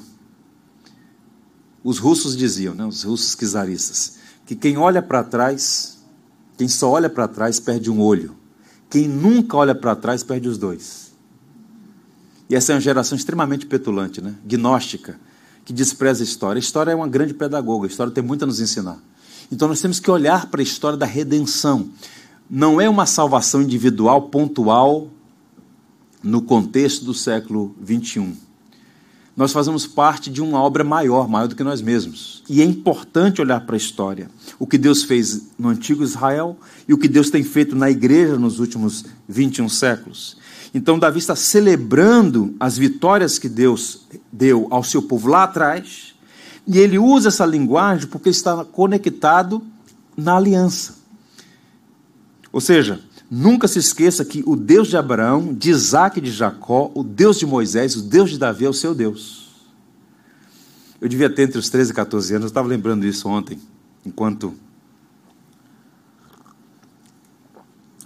Os russos diziam, né, os russos czaristas, que quem olha para trás, quem só olha para trás perde um olho. Quem nunca olha para trás perde os dois. E essa é uma geração extremamente petulante, né? gnóstica, que despreza a história. A história é uma grande pedagoga, a história tem muito a nos ensinar. Então nós temos que olhar para a história da redenção. Não é uma salvação individual, pontual, no contexto do século 21. Nós fazemos parte de uma obra maior, maior do que nós mesmos. E é importante olhar para a história. O que Deus fez no antigo Israel e o que Deus tem feito na igreja nos últimos 21 séculos. Então, Davi está celebrando as vitórias que Deus deu ao seu povo lá atrás, e ele usa essa linguagem porque está conectado na aliança. Ou seja, Nunca se esqueça que o Deus de Abraão, de Isaac e de Jacó, o Deus de Moisés, o Deus de Davi é o seu Deus. Eu devia ter entre os 13 e 14 anos, eu estava lembrando isso ontem, enquanto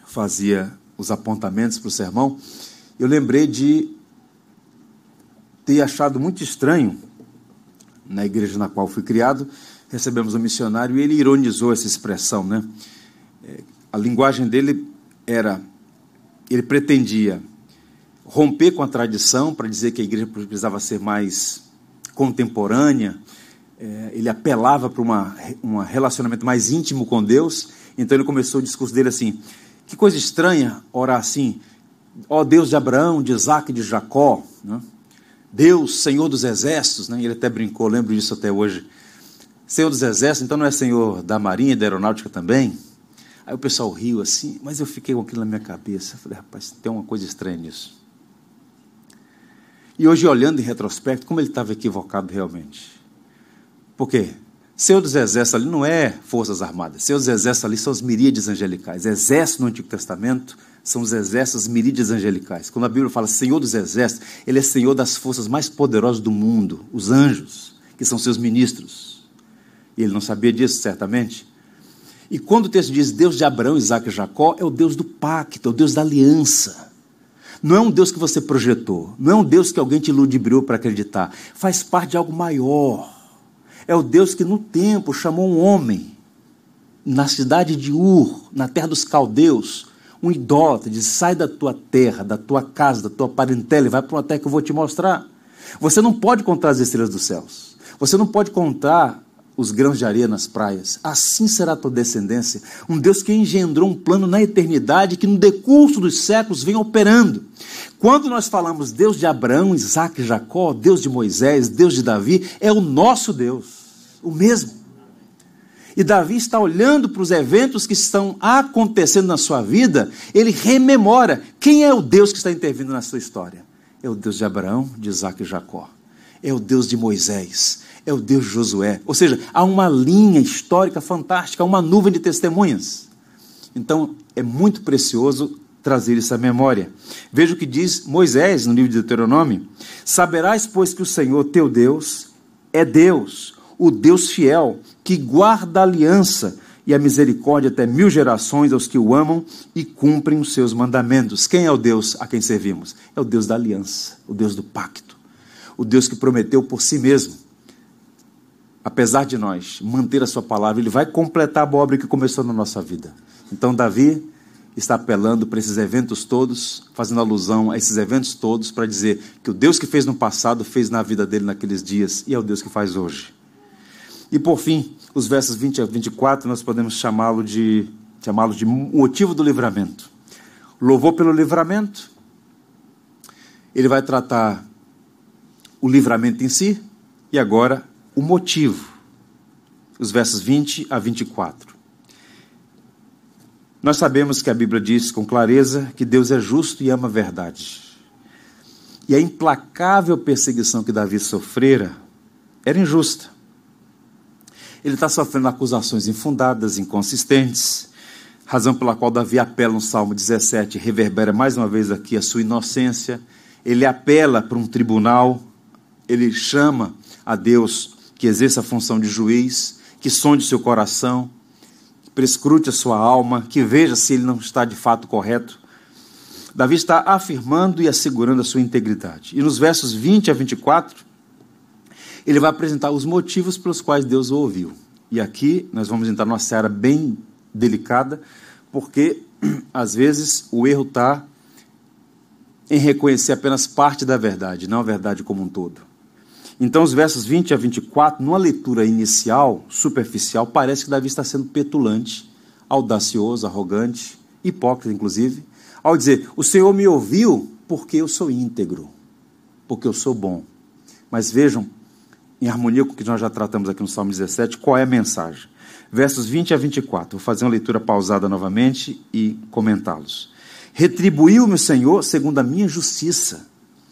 fazia os apontamentos para o sermão. Eu lembrei de ter achado muito estranho, na igreja na qual fui criado, recebemos um missionário e ele ironizou essa expressão, né? É, a linguagem dele era, ele pretendia romper com a tradição para dizer que a igreja precisava ser mais contemporânea, é, ele apelava para uma, um relacionamento mais íntimo com Deus, então ele começou o discurso dele assim, que coisa estranha orar assim, ó Deus de Abraão, de Isaac e de Jacó, né? Deus, Senhor dos Exércitos, né? ele até brincou, lembro disso até hoje, Senhor dos Exércitos, então não é Senhor da Marinha e da Aeronáutica também? Aí o pessoal riu assim, mas eu fiquei com aquilo na minha cabeça. falei, rapaz, tem uma coisa estranha nisso. E hoje, olhando em retrospecto, como ele estava equivocado realmente. Por quê? Senhor dos Exércitos ali não é Forças Armadas. Senhor dos Exércitos ali são os miríades angelicais. Exército no Antigo Testamento são os exércitos miríades angelicais. Quando a Bíblia fala Senhor dos Exércitos, ele é Senhor das forças mais poderosas do mundo, os anjos, que são seus ministros. E ele não sabia disso, certamente. E quando o texto diz Deus de Abraão, Isaac e Jacó, é o Deus do pacto, é o Deus da aliança. Não é um Deus que você projetou, não é um Deus que alguém te ludibriou para acreditar. Faz parte de algo maior. É o Deus que no tempo chamou um homem na cidade de Ur, na terra dos caldeus, um idólatra, diz: sai da tua terra, da tua casa, da tua parentela e vai para uma terra que eu vou te mostrar. Você não pode contar as estrelas dos céus. Você não pode contar os grãos de areia nas praias. Assim será a tua descendência. Um Deus que engendrou um plano na eternidade que no decurso dos séculos vem operando. Quando nós falamos Deus de Abraão, Isaac e Jacó, Deus de Moisés, Deus de Davi, é o nosso Deus, o mesmo. E Davi está olhando para os eventos que estão acontecendo na sua vida, ele rememora quem é o Deus que está intervindo na sua história. É o Deus de Abraão, de Isaac e Jacó. É o Deus de Moisés é o Deus de Josué. Ou seja, há uma linha histórica fantástica, uma nuvem de testemunhas. Então, é muito precioso trazer essa memória. Veja o que diz Moisés no livro de Deuteronômio: Saberás, pois, que o Senhor teu Deus é Deus, o Deus fiel, que guarda a aliança e a misericórdia até mil gerações aos que o amam e cumprem os seus mandamentos. Quem é o Deus a quem servimos? É o Deus da aliança, o Deus do pacto, o Deus que prometeu por si mesmo apesar de nós manter a sua palavra, ele vai completar a obra que começou na nossa vida. Então, Davi está apelando para esses eventos todos, fazendo alusão a esses eventos todos, para dizer que o Deus que fez no passado fez na vida dele naqueles dias e é o Deus que faz hoje. E por fim, os versos 20 a 24, nós podemos chamá-lo de chamá-los de motivo do livramento. Louvou pelo livramento. Ele vai tratar o livramento em si e agora o motivo, os versos 20 a 24. Nós sabemos que a Bíblia diz com clareza que Deus é justo e ama a verdade. E a implacável perseguição que Davi sofrera era injusta. Ele está sofrendo acusações infundadas, inconsistentes, razão pela qual Davi apela no Salmo 17, reverbera mais uma vez aqui a sua inocência. Ele apela para um tribunal, ele chama a Deus que exerça a função de juiz, que sonde seu coração, que prescrute a sua alma, que veja se ele não está de fato correto. Davi está afirmando e assegurando a sua integridade. E nos versos 20 a 24, ele vai apresentar os motivos pelos quais Deus o ouviu. E aqui nós vamos entrar numa seara bem delicada, porque [CLEARS THROAT] às vezes o erro está em reconhecer apenas parte da verdade, não a verdade como um todo. Então, os versos 20 a 24, numa leitura inicial, superficial, parece que Davi está sendo petulante, audacioso, arrogante, hipócrita, inclusive, ao dizer: O Senhor me ouviu porque eu sou íntegro, porque eu sou bom, Mas vejam, em harmonia com o que nós já tratamos aqui no Salmo 17, qual é a mensagem. Versos 20 a 24. Vou fazer uma leitura pausada novamente e comentá-los. Retribuiu-me o Senhor segundo a minha justiça,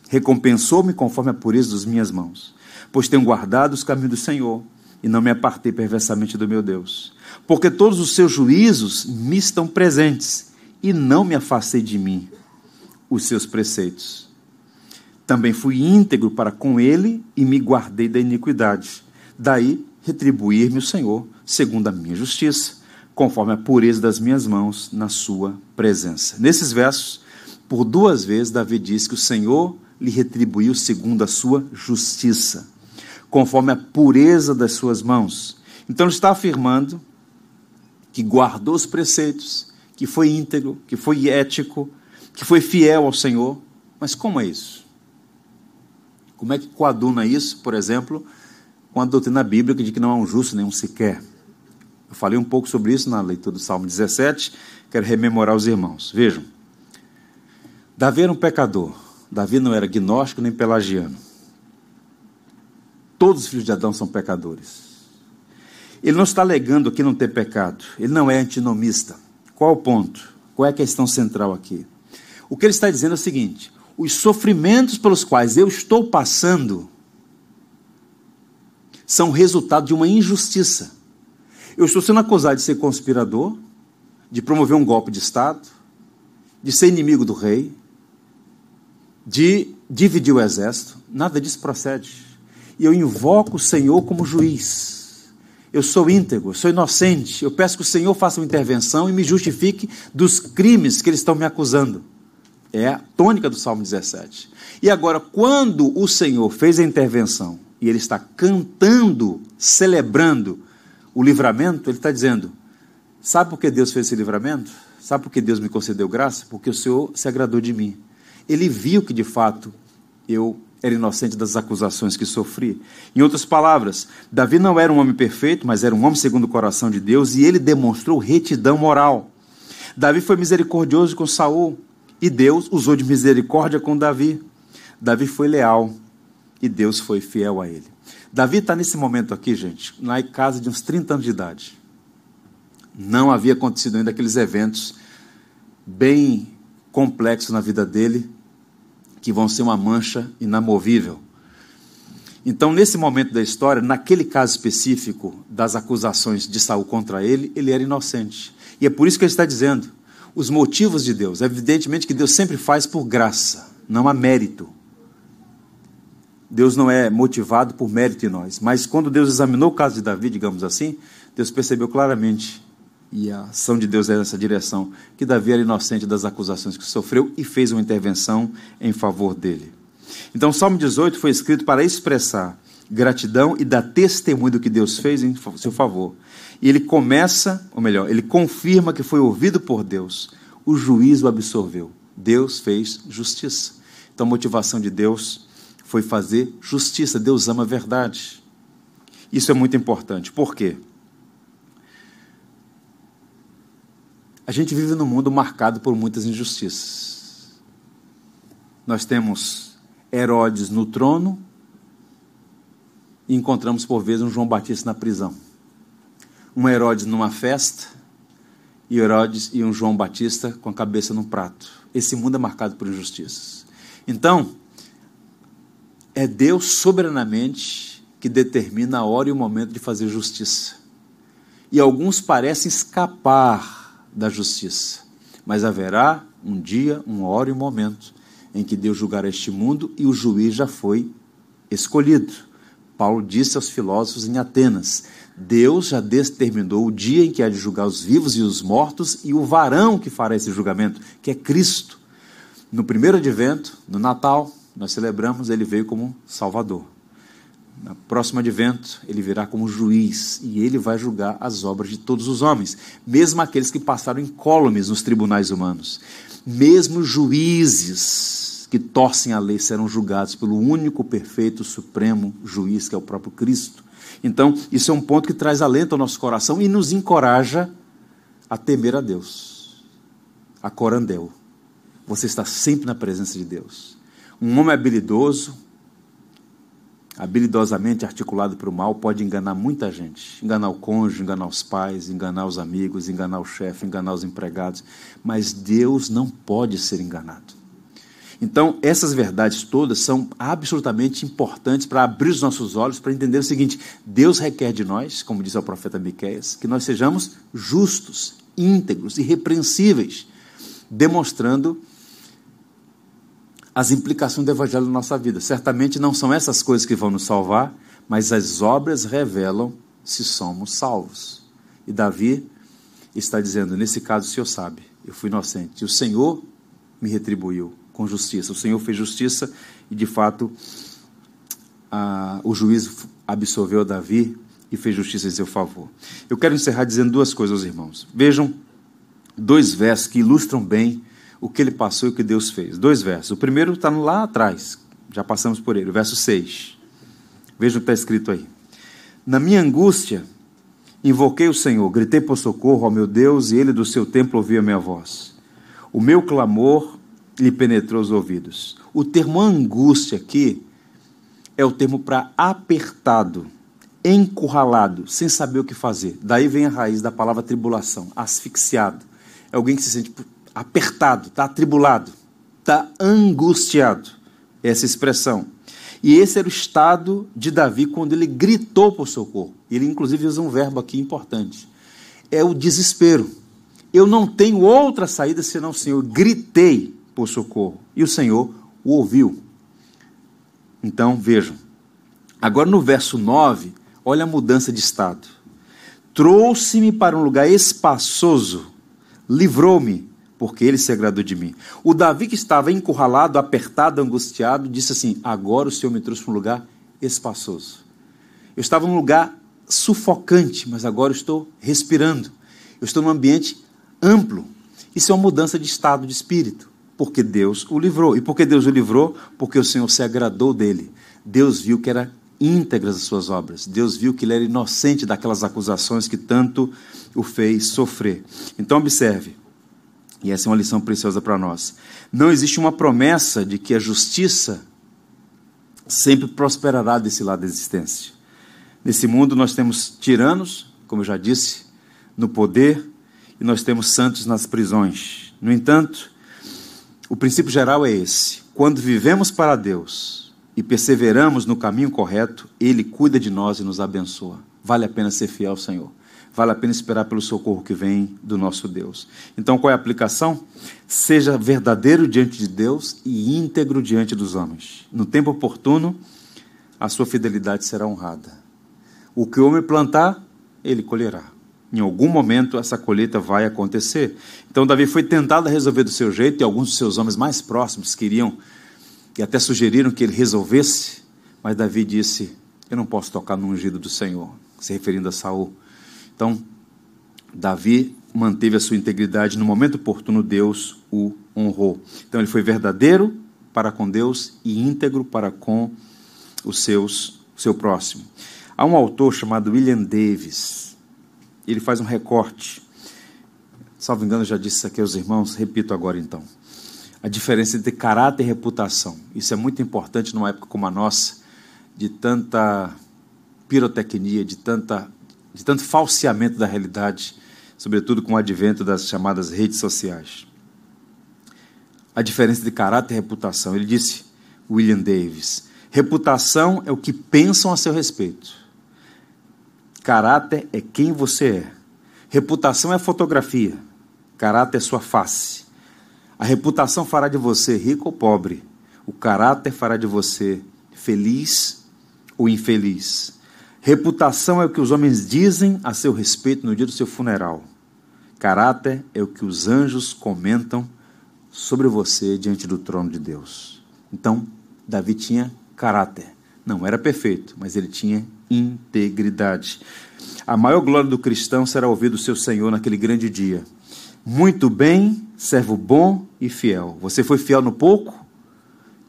recompensou-me conforme a pureza das minhas mãos, pois tenho guardado os caminhos do Senhor e não me apartei perversamente do meu Deus. Porque todos os seus juízos me estão presentes e não me afastei de mim os seus preceitos. Também fui íntegro para com ele e me guardei da iniquidade. Daí retribuir-me o Senhor, segundo a minha justiça, conforme a pureza das minhas mãos na sua presença. Nesses versos, por duas vezes, Davi diz que o Senhor lhe retribuiu segundo a sua justiça, conforme a pureza das suas mãos. Então, ele está afirmando que guardou os preceitos, que foi íntegro, que foi ético, que foi fiel ao Senhor. Mas como é isso? Como é que coaduna isso, por exemplo, com a doutrina bíblica de que não há um justo nenhum sequer? Eu falei um pouco sobre isso na leitura do Salmo 17, quero rememorar os irmãos. Vejam, Davi era um pecador. Davi não era gnóstico nem pelagiano. Todos os filhos de Adão são pecadores. Ele não está alegando aqui não ter pecado. Ele não é antinomista. Qual o ponto? Qual é a questão central aqui? O que ele está dizendo é o seguinte: os sofrimentos pelos quais eu estou passando são resultado de uma injustiça. Eu estou sendo acusado de ser conspirador, de promover um golpe de Estado, de ser inimigo do rei, de dividir o exército. Nada disso procede. E eu invoco o Senhor como juiz eu sou íntegro, sou inocente. Eu peço que o Senhor faça uma intervenção e me justifique dos crimes que eles estão me acusando. É a tônica do Salmo 17. E agora, quando o Senhor fez a intervenção e ele está cantando, celebrando o livramento, ele está dizendo: Sabe por que Deus fez esse livramento? Sabe por que Deus me concedeu graça? Porque o Senhor se agradou de mim. Ele viu que de fato eu era inocente das acusações que sofri. Em outras palavras, Davi não era um homem perfeito, mas era um homem segundo o coração de Deus e ele demonstrou retidão moral. Davi foi misericordioso com Saul e Deus usou de misericórdia com Davi. Davi foi leal e Deus foi fiel a ele. Davi está nesse momento aqui, gente, na casa de uns 30 anos de idade. Não havia acontecido ainda aqueles eventos bem complexos na vida dele, que vão ser uma mancha inamovível. Então, nesse momento da história, naquele caso específico das acusações de Saul contra ele, ele era inocente. E é por isso que ele está dizendo os motivos de Deus. Evidentemente que Deus sempre faz por graça, não há mérito. Deus não é motivado por mérito em nós. Mas quando Deus examinou o caso de Davi, digamos assim, Deus percebeu claramente e a ação de Deus é nessa direção, que Davi era inocente das acusações que sofreu e fez uma intervenção em favor dele. Então, o Salmo 18 foi escrito para expressar gratidão e dar testemunho do que Deus fez em seu favor. E ele começa, ou melhor, ele confirma que foi ouvido por Deus, o juízo absorveu. Deus fez justiça. Então, a motivação de Deus foi fazer justiça. Deus ama a verdade. Isso é muito importante. Por quê? A gente vive num mundo marcado por muitas injustiças. Nós temos Herodes no trono e encontramos por vezes um João Batista na prisão. Um Herodes numa festa e Herodes e um João Batista com a cabeça num prato. Esse mundo é marcado por injustiças. Então, é Deus soberanamente que determina a hora e o momento de fazer justiça. E alguns parecem escapar da justiça. Mas haverá um dia, uma hora e um momento em que Deus julgará este mundo e o juiz já foi escolhido. Paulo disse aos filósofos em Atenas: Deus já determinou o dia em que há de julgar os vivos e os mortos e o varão que fará esse julgamento, que é Cristo. No primeiro advento, no Natal, nós celebramos, ele veio como Salvador. Na próxima advento, ele virá como juiz e ele vai julgar as obras de todos os homens, mesmo aqueles que passaram incólumes nos tribunais humanos. Mesmo juízes que torcem a lei serão julgados pelo único perfeito supremo juiz, que é o próprio Cristo. Então, isso é um ponto que traz alento ao nosso coração e nos encoraja a temer a Deus. A corandel. Você está sempre na presença de Deus. Um homem habilidoso, habilidosamente articulado para o mal, pode enganar muita gente. Enganar o cônjuge, enganar os pais, enganar os amigos, enganar o chefe, enganar os empregados. Mas Deus não pode ser enganado. Então, essas verdades todas são absolutamente importantes para abrir os nossos olhos, para entender o seguinte: Deus requer de nós, como diz o profeta Miqueias, que nós sejamos justos, íntegros, irrepreensíveis, demonstrando as implicações do Evangelho na nossa vida. Certamente não são essas coisas que vão nos salvar, mas as obras revelam se somos salvos. E Davi está dizendo: nesse caso, o Senhor sabe, eu fui inocente, e o Senhor me retribuiu com justiça. O Senhor fez justiça e, de fato, a, o juízo absolveu Davi e fez justiça em seu favor. Eu quero encerrar dizendo duas coisas aos irmãos. Vejam dois versos que ilustram bem o que ele passou e o que Deus fez. Dois versos. O primeiro está lá atrás, já passamos por ele, o verso 6. Veja o que está escrito aí. Na minha angústia, invoquei o Senhor, gritei por socorro ao meu Deus, e ele do seu templo ouviu a minha voz. O meu clamor lhe penetrou os ouvidos. O termo angústia aqui é o termo para apertado, encurralado, sem saber o que fazer. Daí vem a raiz da palavra tribulação, asfixiado. É alguém que se sente apertado, está atribulado, está angustiado. Essa expressão. E esse era o estado de Davi quando ele gritou por socorro. Ele, inclusive, usa um verbo aqui importante: é o desespero. Eu não tenho outra saída senão o Senhor. Gritei por socorro. E o Senhor o ouviu. Então, vejam. Agora, no verso 9, olha a mudança de estado. Trouxe-me para um lugar espaçoso, livrou-me porque ele se agradou de mim. O Davi que estava encurralado, apertado, angustiado, disse assim: Agora o Senhor me trouxe para um lugar espaçoso. Eu estava num lugar sufocante, mas agora estou respirando. Eu estou num ambiente amplo. Isso é uma mudança de estado de espírito, porque Deus o livrou. E porque Deus o livrou? Porque o Senhor se agradou dele. Deus viu que era íntegras as suas obras. Deus viu que ele era inocente daquelas acusações que tanto o fez sofrer. Então observe, e essa é uma lição preciosa para nós. Não existe uma promessa de que a justiça sempre prosperará desse lado da existência. Nesse mundo nós temos tiranos, como eu já disse, no poder, e nós temos santos nas prisões. No entanto, o princípio geral é esse: quando vivemos para Deus e perseveramos no caminho correto, Ele cuida de nós e nos abençoa. Vale a pena ser fiel ao Senhor vale a pena esperar pelo socorro que vem do nosso Deus. Então, qual é a aplicação? Seja verdadeiro diante de Deus e íntegro diante dos homens. No tempo oportuno, a sua fidelidade será honrada. O que o homem plantar, ele colherá. Em algum momento essa colheita vai acontecer. Então Davi foi tentado a resolver do seu jeito e alguns dos seus homens mais próximos queriam e até sugeriram que ele resolvesse, mas Davi disse: "Eu não posso tocar no ungido do Senhor", se referindo a Saul. Então, Davi manteve a sua integridade, no momento oportuno, Deus o honrou. Então, ele foi verdadeiro para com Deus e íntegro para com os seus, seu próximo. Há um autor chamado William Davis, ele faz um recorte. Salvo engano, já disse isso aqui aos irmãos, repito agora então. A diferença entre caráter e reputação. Isso é muito importante numa época como a nossa, de tanta pirotecnia, de tanta de tanto falseamento da realidade, sobretudo com o advento das chamadas redes sociais. A diferença de caráter e reputação. Ele disse, William Davis: reputação é o que pensam a seu respeito. Caráter é quem você é. Reputação é fotografia. Caráter é sua face. A reputação fará de você rico ou pobre. O caráter fará de você feliz ou infeliz. Reputação é o que os homens dizem a seu respeito no dia do seu funeral. Caráter é o que os anjos comentam sobre você diante do trono de Deus. Então, Davi tinha caráter. Não era perfeito, mas ele tinha integridade. A maior glória do cristão será ouvir do seu Senhor naquele grande dia. Muito bem, servo bom e fiel. Você foi fiel no pouco?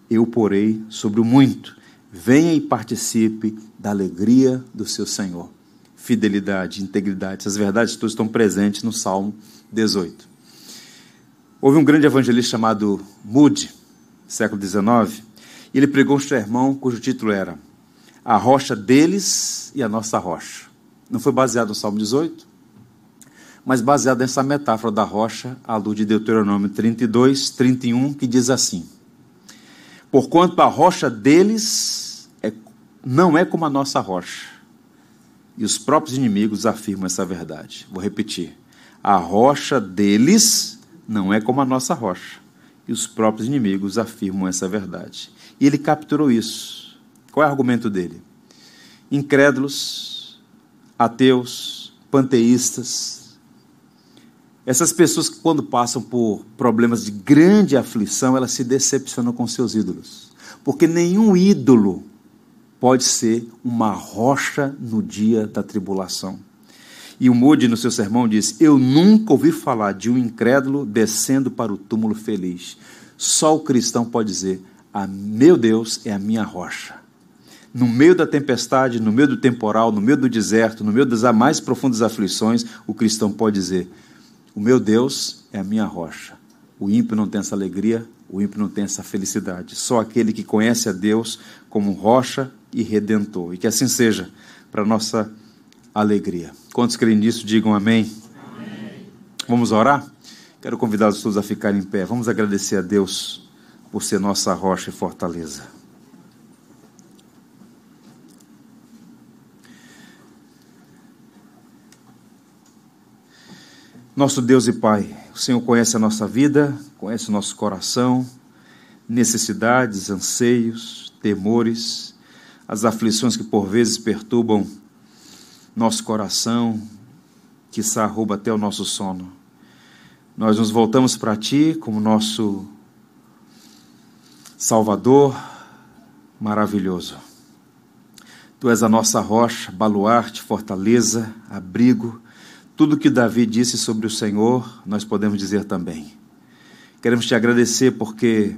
Eu porei sobre o muito. Venha e participe da alegria do seu Senhor. Fidelidade, integridade, essas verdades todas estão presentes no Salmo 18. Houve um grande evangelista chamado Moody, século XIX, e ele pregou um sermão cujo título era a rocha deles e a nossa rocha. Não foi baseado no Salmo 18, mas baseado nessa metáfora da rocha, à luz de Deuteronômio 32, 31, que diz assim: Porquanto a rocha deles é, não é como a nossa rocha, e os próprios inimigos afirmam essa verdade. Vou repetir: a rocha deles não é como a nossa rocha, e os próprios inimigos afirmam essa verdade. E ele capturou isso. Qual é o argumento dele? Incrédulos, ateus, panteístas, essas pessoas que, quando passam por problemas de grande aflição, elas se decepcionam com seus ídolos. Porque nenhum ídolo pode ser uma rocha no dia da tribulação. E o Moody, no seu sermão, diz: Eu nunca ouvi falar de um incrédulo descendo para o túmulo feliz. Só o cristão pode dizer: a Meu Deus é a minha rocha. No meio da tempestade, no meio do temporal, no meio do deserto, no meio das mais profundas aflições, o cristão pode dizer: O meu Deus é a minha rocha. O ímpio não tem essa alegria, o ímpio não tem essa felicidade. Só aquele que conhece a Deus como rocha e redentor. E que assim seja para nossa alegria. Quantos creem nisso, digam amém. amém. Vamos orar? Quero convidá-los todos a ficarem em pé. Vamos agradecer a Deus por ser nossa rocha e fortaleza. Nosso Deus e Pai, o Senhor conhece a nossa vida, conhece o nosso coração, necessidades, anseios, temores, as aflições que por vezes perturbam nosso coração, que rouba até o nosso sono. Nós nos voltamos para Ti como nosso Salvador maravilhoso. Tu és a nossa rocha, baluarte, fortaleza, abrigo. Tudo que Davi disse sobre o Senhor, nós podemos dizer também. Queremos te agradecer porque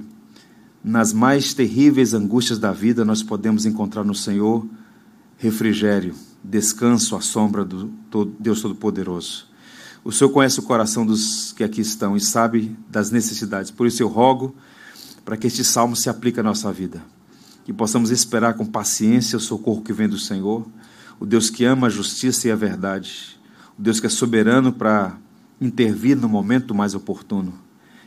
nas mais terríveis angústias da vida nós podemos encontrar no Senhor refrigério, descanso à sombra do Deus Todo-Poderoso. O Senhor conhece o coração dos que aqui estão e sabe das necessidades. Por isso eu rogo para que este salmo se aplique à nossa vida. Que possamos esperar com paciência o socorro que vem do Senhor, o Deus que ama a justiça e a verdade, Deus que é soberano para intervir no momento mais oportuno.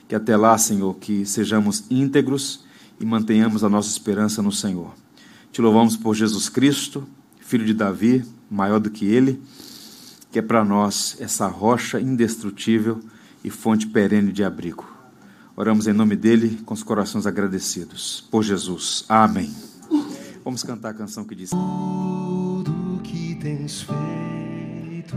Que até lá, Senhor, que sejamos íntegros e mantenhamos a nossa esperança no Senhor. Te louvamos por Jesus Cristo, filho de Davi, maior do que ele, que é para nós essa rocha indestrutível e fonte perene de abrigo. Oramos em nome dele com os corações agradecidos. Por Jesus. Amém. Vamos cantar a canção que diz: Tudo que tens feito,